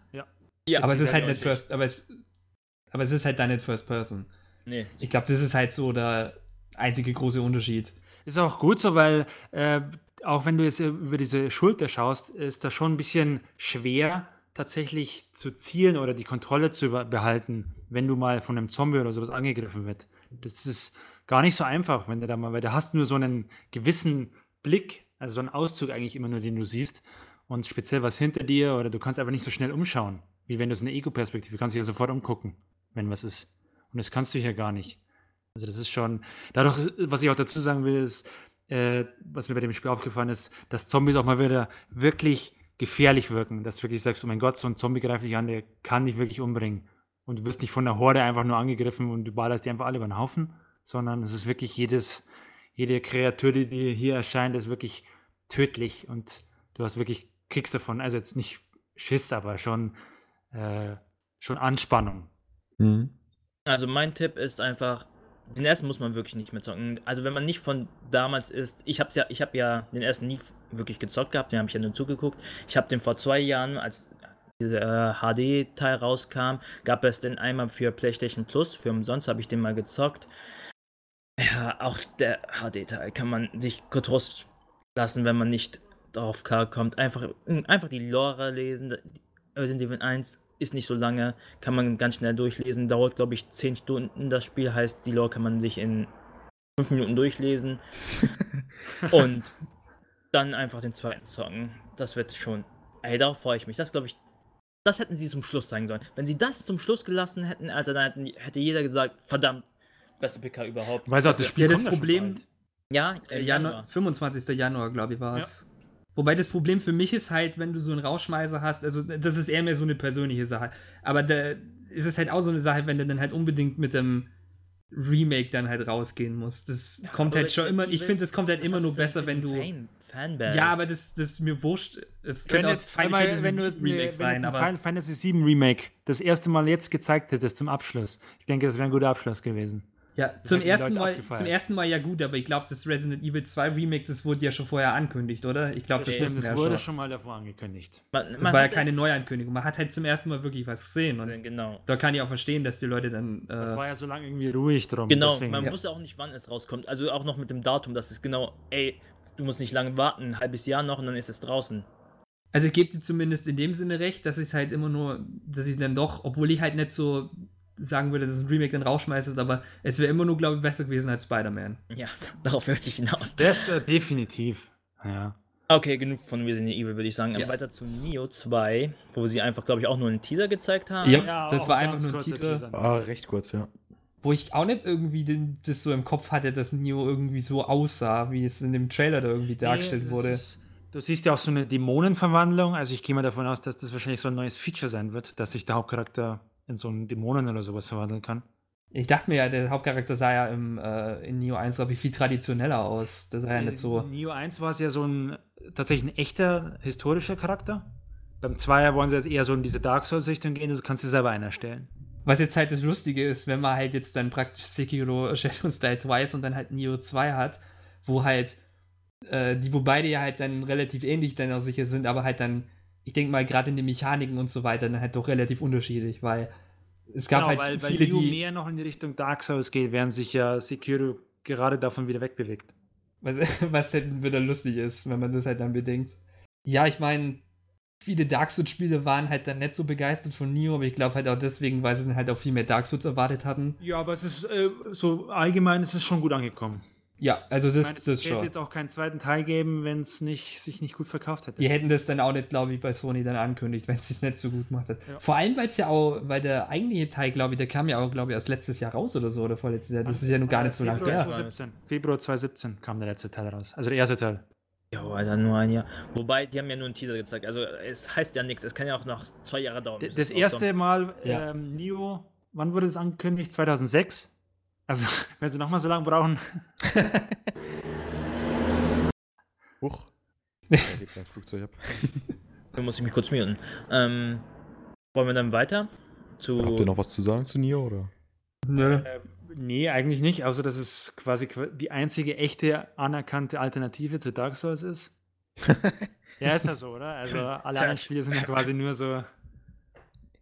Ja, aber es ist halt dieselbe nicht First, aber es, aber es ist halt dann nicht First Person. Nee. Ich glaube, das ist halt so der einzige große Unterschied. Ist auch gut so, weil äh, auch wenn du jetzt über diese Schulter schaust, ist das schon ein bisschen schwer, tatsächlich zu zielen oder die Kontrolle zu behalten, wenn du mal von einem Zombie oder sowas angegriffen wird. Das ist gar nicht so einfach, wenn du da mal, weil du hast nur so einen gewissen Blick, also so einen Auszug eigentlich immer nur, den du siehst und speziell was hinter dir oder du kannst einfach nicht so schnell umschauen, wie wenn du so eine Ego-Perspektive, kannst dich ja sofort umgucken, wenn was ist. Und das kannst du hier gar nicht. Also das ist schon, dadurch, was ich auch dazu sagen will, ist, äh, was mir bei dem Spiel aufgefallen ist, dass Zombies auch mal wieder wirklich gefährlich wirken. Dass du wirklich sagst, oh mein Gott, so ein Zombie greift dich an, der kann dich wirklich umbringen. Und du wirst nicht von der Horde einfach nur angegriffen und du ballerst die einfach alle über den Haufen, sondern es ist wirklich jedes, jede Kreatur, die dir hier erscheint, ist wirklich tödlich und du hast wirklich Kicks davon. Also jetzt nicht Schiss, aber schon, äh, schon Anspannung. Also mein Tipp ist einfach, den ersten muss man wirklich nicht mehr zocken. Also wenn man nicht von damals ist, ich hab's ja, ich habe ja den ersten nie wirklich gezockt gehabt, den habe ich ja nur zugeguckt. Ich habe den vor zwei Jahren, als dieser äh, HD-Teil rauskam, gab es den einmal für PlayStation Plus, für umsonst habe ich den mal gezockt. Ja, auch der HD-Teil kann man sich getrost lassen, wenn man nicht drauf klarkommt. Einfach, einfach die Lore lesen. Resident Evil 1 ist nicht so lange, kann man ganz schnell durchlesen. Dauert, glaube ich, 10 Stunden das Spiel, heißt, die Lore kann man sich in 5 Minuten durchlesen. (laughs) Und dann einfach den zweiten zocken. Das wird schon. Ey, darauf freue ich mich. Das glaube ich. Das hätten sie zum Schluss zeigen sollen. Wenn sie das zum Schluss gelassen hätten, Alter, dann hätten, hätte jeder gesagt, verdammt, beste PK überhaupt. Weiß auch, das Also, Spiel Ja, das Problem-. Ja, Januar, Januar. 25. Januar, glaube ich, war es. Wobei das Problem für mich ist halt, wenn du so einen Rauschmeißer hast, also das ist eher mehr so eine persönliche Sache. Aber da ist es halt auch so eine Sache, wenn du dann halt unbedingt mit dem Remake dann halt rausgehen musst. Das Ja, kommt halt schon immer, ich finde, es kommt halt immer nur das besser, wenn du. Fan, Fanbase. Ja, aber das, das ist mir wurscht. Es Wenn könnte jetzt, Final wenn, Fantasy wenn du es Remake wenn sein, ein aber. Final Fantasy VII Remake das erste Mal jetzt gezeigt hättest zum Abschluss, ich denke, das wäre ein guter Abschluss gewesen. Ja, Das zum ersten, Mal, zum ersten Mal ja gut, aber ich glaube, das Resident Evil 2 Remake, das wurde ja schon vorher ankündigt, oder? Ich glaube, das wussten das ja wurde schon. schon mal davor angekündigt. man, Das man war ja keine Neuankündigung. Man hat halt zum ersten Mal wirklich was gesehen. Und Genau. da kann ich auch verstehen, dass die Leute dann. Das Äh, war ja so lange irgendwie ruhig drum. Genau, deswegen. man Ja. wusste auch nicht, wann es rauskommt. Also auch noch mit dem Datum, dass es genau, ey, du musst nicht lange warten, ein halbes Jahr noch und dann ist es draußen. also ich gebe dir zumindest in dem Sinne recht, dass ich halt immer nur, dass ich dann doch, obwohl ich halt nicht so sagen würde, dass ein Remake dann rausschmeißt, aber es wäre immer nur, glaube ich, besser gewesen als Spider-Man. Ja, (laughs) darauf möchte ich hinaus. Das äh, definitiv. Ja. Okay, genug von Resident Evil, würde ich sagen. Ja. Weiter zu Neo 2, wo sie einfach, glaube ich, auch nur einen Teaser gezeigt haben. Ja. das auch war einfach nur ein Teaser. Teaser. Ah, recht kurz, ja. Wo ich auch nicht irgendwie den, das so im Kopf hatte, dass Neo irgendwie so aussah, wie es in dem Trailer da irgendwie dargestellt Nee, das wurde. ist- Du siehst ja auch so eine Dämonenverwandlung. Also ich gehe mal davon aus, dass das wahrscheinlich so ein neues Feature sein wird, dass sich der Hauptcharakter in so einen Dämonen oder sowas verwandeln kann. Ich dachte mir ja, der Hauptcharakter sah ja im, äh, in Neo 1, glaube ich, viel traditioneller aus. Das sah ja nicht so. In Neo 1 war es ja so ein tatsächlich ein echter historischer Charakter. Beim Zweier wollen sie jetzt eher so in diese Dark Souls-Richtung gehen, du kannst dir selber einen erstellen. Was jetzt halt das Lustige ist, wenn man halt jetzt dann praktisch Sekiro Shadows Die Twice und dann halt Neo 2 hat, wo halt, äh, die, wo beide ja halt dann relativ ähnlich dann auch sicher sind, aber halt dann, ich denke mal, gerade in den Mechaniken und so weiter, dann halt doch relativ unterschiedlich, weil es gab genau, halt weil, viele, weil Neo die. mehr noch in die Richtung Dark Souls geht, während sich ja Sekiro gerade davon wieder wegbewegt. Was, (laughs) was halt wieder lustig ist, wenn man das halt dann bedenkt. Ja, ich meine, viele Dark Souls-Spiele waren halt dann nicht so begeistert von Neo, aber ich glaube halt auch deswegen, weil sie dann halt auch viel mehr Dark Souls erwartet hatten. Ja, aber es ist äh, so allgemein ist es schon gut angekommen. Ja, also das, ich meine, es das hätte schon. jetzt auch keinen zweiten Teil geben, wenn es nicht, sich nicht gut verkauft hätte. Die hätten das dann auch nicht, glaube ich, bei Sony dann ankündigt, (laughs) wenn es es nicht so gut gemacht hat. Ja. Vor allem, weil es ja auch, weil der eigentliche Teil, glaube ich, der kam ja auch, glaube ich, erst letztes Jahr raus oder so, oder vorletztes Jahr. Das ist ja noch gar nicht so lange Februar her. 2017. Februar 2017 kam der letzte Teil raus. Also der erste Teil. Ja, Alter, nur ein Jahr. Wobei, die haben ja nur einen Teaser gezeigt. Also, es heißt ja nichts. Es kann ja auch noch zwei Jahre dauern. D- Das es erste. Mal Ja. ähm, Neo, wann wurde es angekündigt? 2006? Also, (laughs) wenn sie nochmal so lange brauchen. (laughs) Huch. Da geht mein Flugzeug ab. Da (laughs) muss ich mich kurz muten. Ähm, wollen wir dann weiter? Zu. Habt ihr noch was zu sagen zu Nio, oder? Nö. Äh, nee, eigentlich nicht, außer dass es quasi qu- die einzige echte anerkannte Alternative zu Dark Souls ist. ja, ist ja so, oder? Also alle anderen Spiele sind ja quasi nur so.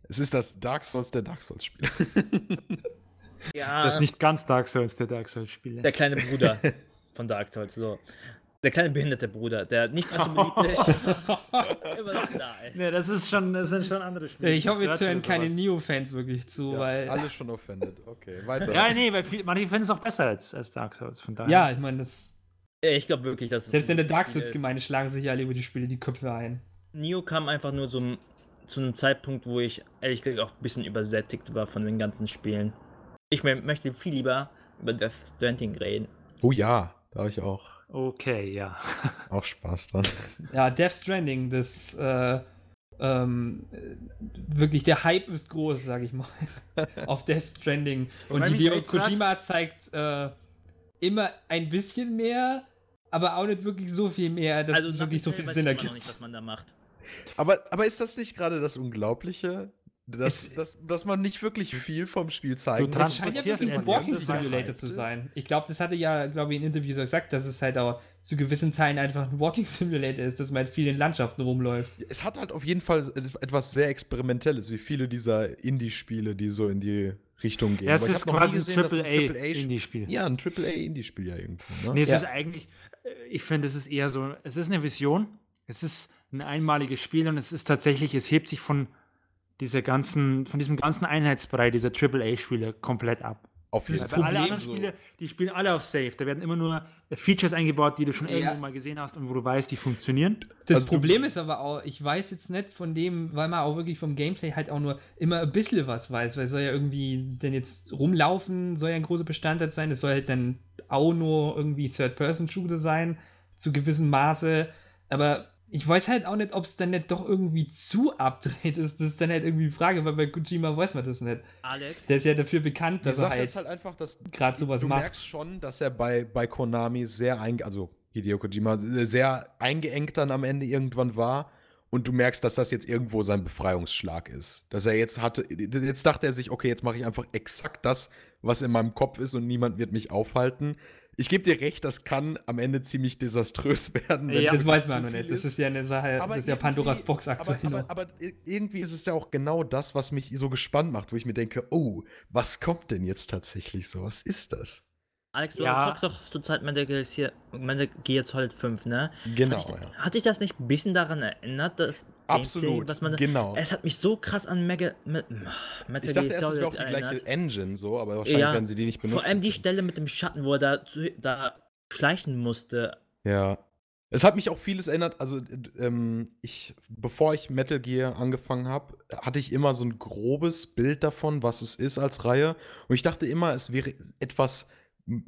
Es ist das Dark Souls der Dark Souls-Spiele. Ja, Das ist nicht ganz Dark Souls der Dark Souls-Spiele. der kleine Bruder (laughs) von Dark Souls. So. Der kleine behinderte Bruder, der nicht ganz so (laughs) beliebt ist, immer noch da ist. Nee, das ist schon, das sind schon andere Spiele. Ich hoffe, jetzt hören keine. Neo-Fans wirklich zu, weil. alle schon offended. Okay, weiter. Ja, nee, weil viel, manche finden es auch besser als, als Dark Souls. Von daher. Ja, ich meine, das. Ich glaube wirklich, dass es Selbst in der Dark. Souls-Gemeinde schlagen sich alle über die Spiele die Köpfe ein. Neo kam einfach nur so zu einem Zeitpunkt, wo ich ehrlich gesagt auch ein bisschen übersättigt war von den ganzen Spielen. Ich mö- möchte viel lieber über Death Stranding reden. Oh ja, da habe ich auch, Okay, ja. (laughs) auch Spaß dran. Ja, Death Stranding, das. Äh, ähm, äh, wirklich, der Hype ist groß, sag ich mal. (laughs) auf Death Stranding. Und mich Hideo Kojima zeigt äh, immer ein bisschen mehr, aber auch nicht wirklich so viel mehr, dass es nach wirklich so viel Sinn ich immer noch ergibt. nicht, was man da macht. Aber, aber ist das nicht gerade das Unglaubliche? Dass, Es- dass, dass man nicht wirklich viel vom Spiel zeigen Du Das muss. scheint ja transportierst wirklich ein Walking Simulator zu sein. Ich glaube, das hatte ja, glaube ich, in Interviews auch gesagt, dass es halt auch zu gewissen Teilen einfach ein Walking Simulator ist, dass man halt viel in Landschaften rumläuft. Es hat halt auf jeden Fall etwas sehr Experimentelles, wie viele dieser Indie-Spiele, die so in die Richtung gehen. Ja, es ist quasi ein gesehen, dass Triple A AAA Indie-Spiel. Ja, ein AAA-Indie-Spiel ja irgendwie. Ne? Nee, es Ja. ist eigentlich, äh, ich finde, es ist eher so, es ist eine Vision, es ist ein einmaliges Spiel und es ist tatsächlich, es hebt sich von dieser ganzen, von diesem ganzen Einheitsbrei dieser AAA-Spiele komplett ab. Auf jeden Weil alle anderen so. Spiele, die spielen alle auf Safe. Da werden immer nur Features eingebaut, die du schon Ja. irgendwo mal gesehen hast und wo du weißt, die funktionieren. Das Also Problem ist aber auch, ich weiß jetzt nicht von dem, weil man auch wirklich vom Gameplay halt auch nur immer ein bisschen was weiß, weil es soll ja irgendwie denn jetzt rumlaufen, soll ja ein großer Bestandteil sein, es soll halt dann auch nur irgendwie Third-Person-Shooter sein, zu gewissem Maße, aber ich weiß halt auch nicht, ob es dann nicht doch irgendwie zu abdreht ist, das ist dann halt irgendwie die Frage, weil bei Kojima weiß man das nicht. Alex, Der ist ja dafür bekannt, Die dass er halt, ist halt einfach, dass grad sowas du macht. merkst schon, dass er bei, bei Konami sehr einge also Hideo Kojima äh, sehr eingeengt dann am Ende irgendwann war und du merkst, dass das jetzt irgendwo sein Befreiungsschlag ist. Dass er jetzt hatte, jetzt dachte er sich, okay, jetzt mache ich einfach exakt das, was in meinem Kopf ist und niemand wird mich aufhalten. Ich gebe dir recht, das kann am Ende ziemlich desaströs (laughs) werden. Ja, das weiß man noch nicht. Das ist ja eine Sache, das ist ja Pandoras Box aktuell aber, aber, aber irgendwie ist es ja auch genau das, was mich so gespannt macht, wo ich mir denke, oh, was kommt denn jetzt tatsächlich so? Was ist das? Alex, du Ja. zockst doch zurzeit Metal Gear, hier, Metal Gear Solid 5, ne? Genau. Hat, dich, ja. hat dich das nicht ein bisschen daran erinnert, dass Absolut, Gameplay, man, genau. Es hat mich so krass an Mega, Me, Metal Ich dachte Gear erst, es wäre Solid auch die gleiche erinnert. Engine so, aber wahrscheinlich Ja, werden sie die nicht benutzen. Vor allem die können. Stelle mit dem Schatten, wo er da, da schleichen musste. Ja. Es hat mich auch vieles erinnert. Also, äh, ähm, ich, bevor ich Metal Gear angefangen habe, hatte ich immer so ein grobes Bild davon, was es ist als Reihe. Und ich dachte immer, es wäre etwas,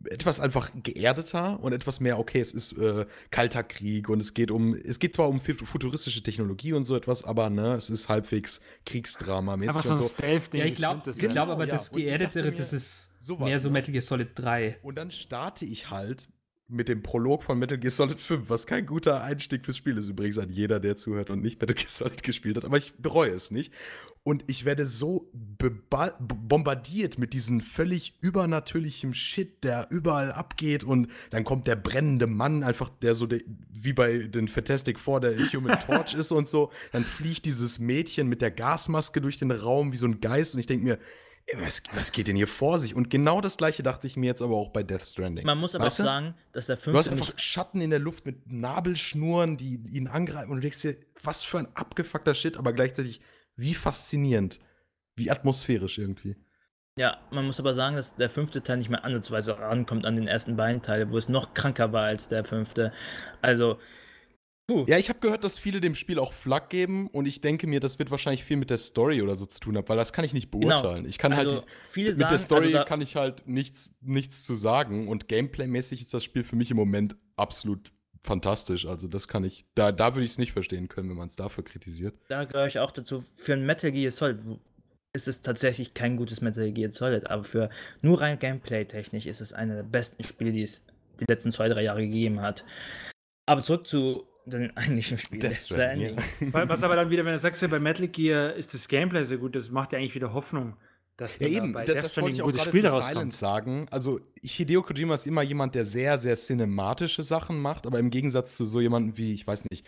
etwas einfach geerdeter und etwas mehr, okay, es ist äh, kalter Krieg und es geht um, es geht zwar um fu- futuristische Technologie und so etwas, aber ne, es ist halbwegs Kriegsdrama-mäßig Aber so ein so. Stealth-Ding. Ja, ich glaube ich glaub Genau, aber, ja. das Geerdetere, das ist sowas, mehr so ne? Metal Gear Solid 3. Und dann starte ich halt mit dem Prolog von Metal Gear Solid 5, was kein guter Einstieg fürs Spiel ist übrigens an jeder, der zuhört und nicht Metal Gear Solid (laughs) gespielt hat, aber ich bereue es nicht. Und ich werde so bombardiert mit diesem völlig übernatürlichen Shit, der überall abgeht und dann kommt der brennende Mann, einfach der so, der, wie bei den Fantastic Four, der (laughs) Human Torch ist und so. Dann fliegt dieses Mädchen mit der Gasmaske durch den Raum wie so ein Geist und ich denke mir, was, was geht denn hier vor sich? Und genau das gleiche dachte ich mir jetzt aber auch bei Death Stranding. Man muss aber Weißt auch sagen, dass der Du hast fünfte einfach Schatten in der Luft mit Nabelschnuren, die ihn angreifen und du denkst dir, was für ein abgefuckter Shit, aber gleichzeitig wie faszinierend, wie atmosphärisch irgendwie. Ja, man muss aber sagen, dass der fünfte Teil nicht mehr ansatzweise rankommt an den ersten beiden Teile, wo es noch kranker war als der fünfte. Also, puh. Ja, ich habe gehört, dass viele dem Spiel auch Flak geben und ich denke mir, das wird wahrscheinlich viel mit der Story oder so zu tun haben, weil das kann ich nicht beurteilen. Ich kann also, halt viele mit sagen, der Story also kann ich halt nichts, nichts zu sagen und Gameplay-mäßig ist das Spiel für mich im Moment absolut fantastisch. Also das kann ich, da, da würde ich es nicht verstehen können, wenn man es dafür kritisiert. da gehöre ich auch dazu. Für ein Metal Gear Solid ist es tatsächlich kein gutes Metal Gear Solid, aber für nur rein Gameplay-technisch ist es einer der besten Spiele, die es die letzten zwei, drei Jahre gegeben hat. Aber zurück zu den eigentlichen Spielen. Death Stranding. Wa- Was aber dann wieder, wenn du sagst, ja, bei Metal Gear ist das Gameplay so gut, das macht ja eigentlich wieder Hoffnung, dass Ja, eben, bei da- das wollte ich auch gerade Spiel zu daraus Silence sagen. Also, Hideo Kojima ist immer jemand, der sehr, sehr cinematische Sachen macht, aber im Gegensatz zu so jemandem wie, ich weiß nicht,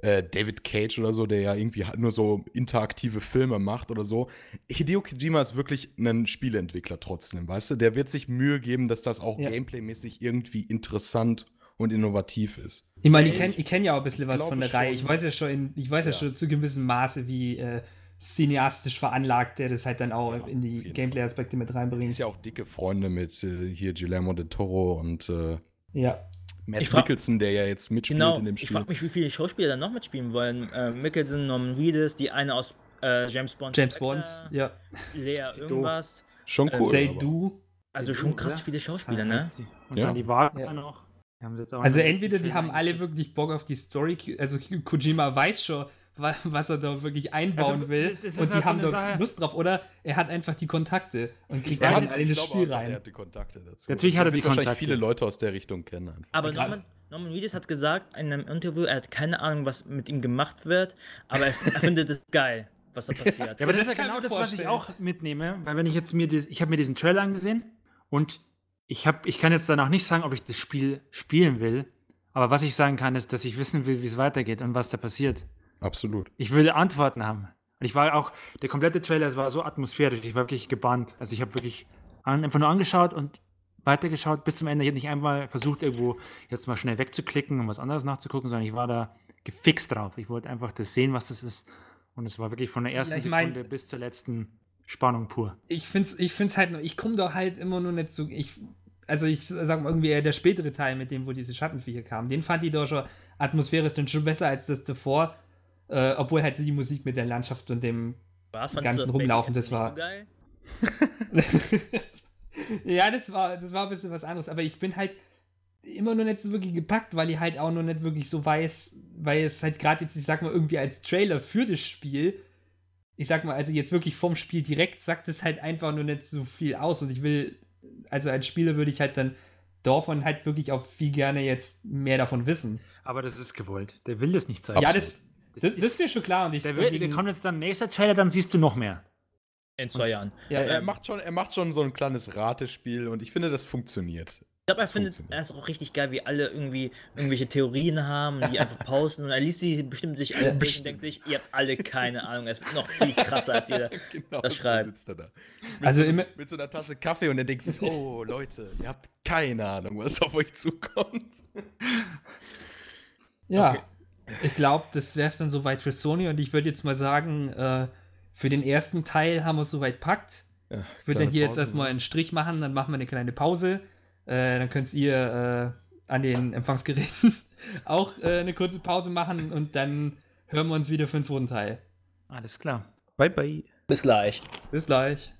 äh, David Cage oder so, der ja irgendwie halt nur so interaktive Filme macht oder so. Hideo Kojima ist wirklich ein Spieleentwickler trotzdem, weißt du? Der wird sich Mühe geben, dass das auch Ja. gameplaymäßig irgendwie interessant und innovativ ist. Ich meine, ich Ich- kenne ich kenn ja auch ein bisschen was von der Reihe. Ich weiß ja schon, in, ich weiß ja. Ja. schon zu gewissem Maße, wie äh, cineastisch veranlagt der das halt dann auch Ja, in die Gameplay-Aspekte mit reinbringt. Ist ja auch dicke Freunde mit äh, hier Guillermo del Toro und äh, ja. Matt Ich Mickelson, der ja jetzt mitspielt Genau, in dem ich Spiel. frage mich, wie viele Schauspieler da noch mitspielen wollen. Äh, Mickelson, Norman Reedus, die eine aus äh, James Bond. James Bond, ja. Lea (laughs) irgendwas. Schon äh, cool. Say aber- Du. Also schon krass viele Schauspieler, ne? Und Ja. dann die Wagner Ja. noch. Die haben sie jetzt auch Also entweder die haben alle wirklich Bock auf die Story, also Kojima weiß schon, wa- was er da wirklich einbauen Also, will das und die halt so haben eine da Sache- Lust drauf, oder er hat einfach die Kontakte und kriegt Er hat, in ich das Spiel auch, er rein. hat die Kontakte dazu. Natürlich hat er die Kontakte. viele Leute aus der Richtung kennen. einfach. Aber. Norman, Norman Reedus hat gesagt in einem Interview, er hat keine Ahnung, was mit ihm gemacht wird, aber er, er findet es geil, was da passiert. Ja, aber das, Das ist ja genau das, was ich auch mitnehme, weil wenn ich jetzt mir dies, ich habe mir diesen Trailer angesehen und ich habe, ich kann jetzt danach nicht sagen, ob ich das Spiel spielen will, aber was ich sagen kann, ist, dass ich wissen will, wie es weitergeht und was da passiert. Absolut. Ich will Antworten haben. Und ich war auch, der komplette Trailer, es war so atmosphärisch, ich war wirklich gebannt. Also ich habe wirklich an, einfach nur angeschaut und weitergeschaut bis zum Ende. Ich habe nicht einmal versucht, irgendwo jetzt mal schnell wegzuklicken und was anderes nachzugucken, sondern ich war da gefixt drauf. Ich wollte einfach das sehen, was das ist. Und es war wirklich von der ersten ich mein- Sekunde bis zur letzten Spannung pur. ich finde es ich find's halt, ich komme da halt immer nur nicht so, ich, also ich sag mal irgendwie eher der spätere Teil, mit dem, wo diese Schattenviecher kamen, den fand ich doch schon atmosphärisch dann schon besser als das davor, äh, obwohl halt die Musik mit der Landschaft und dem, Was ganzen Rumlaufen, das war- So geil? (laughs) ja, das war, das war ein bisschen was anderes, aber ich bin halt immer noch nicht so wirklich gepackt, weil ich halt auch noch nicht wirklich so weiß, weil es halt gerade jetzt, ich sag mal, irgendwie als Trailer für das Spiel, ich sag mal, also jetzt wirklich vom Spiel direkt sagt es halt einfach nur nicht so viel aus. Und ich will, also als Spieler würde ich halt dann davon halt wirklich auch viel gerne jetzt mehr davon wissen. Aber das ist gewollt. Der will das nicht zeigen. Ja, das, das, das ist- ist mir schon klar und ich Der, will, der kommt jetzt dann nächster Trailer, dann siehst du noch mehr. In zwei Jahren. ja, er, macht schon, er macht schon so ein kleines Ratespiel und ich finde, das funktioniert. Ich glaube, er Das findet er ist auch richtig geil, wie alle irgendwie irgendwelche Theorien haben, die einfach (laughs) posten und er liest die bestimmt sich alle durch und denkt sich, ihr habt alle keine Ahnung, es wird noch viel krasser als jeder. (laughs) genau, das so schreibt. sitzt er da. Mit Also so, immer- mit so einer Tasse Kaffee und er denkt sich, oh (laughs) Leute, ihr habt keine Ahnung, was auf euch zukommt. Ja, Okay. ich glaube, das wäre es dann soweit für Sony und ich würde jetzt mal sagen, äh, für den ersten Teil haben wir es soweit packt. Ja, Ich würde dann hier jetzt Pause, erstmal ne? einen Strich machen, dann machen wir eine kleine Pause. Äh, dann könnt ihr äh, an den Empfangsgeräten (laughs) auch äh, eine kurze Pause machen und dann hören wir uns wieder für den zweiten Teil. Alles klar. Bye, bye. Bis gleich. Bis gleich.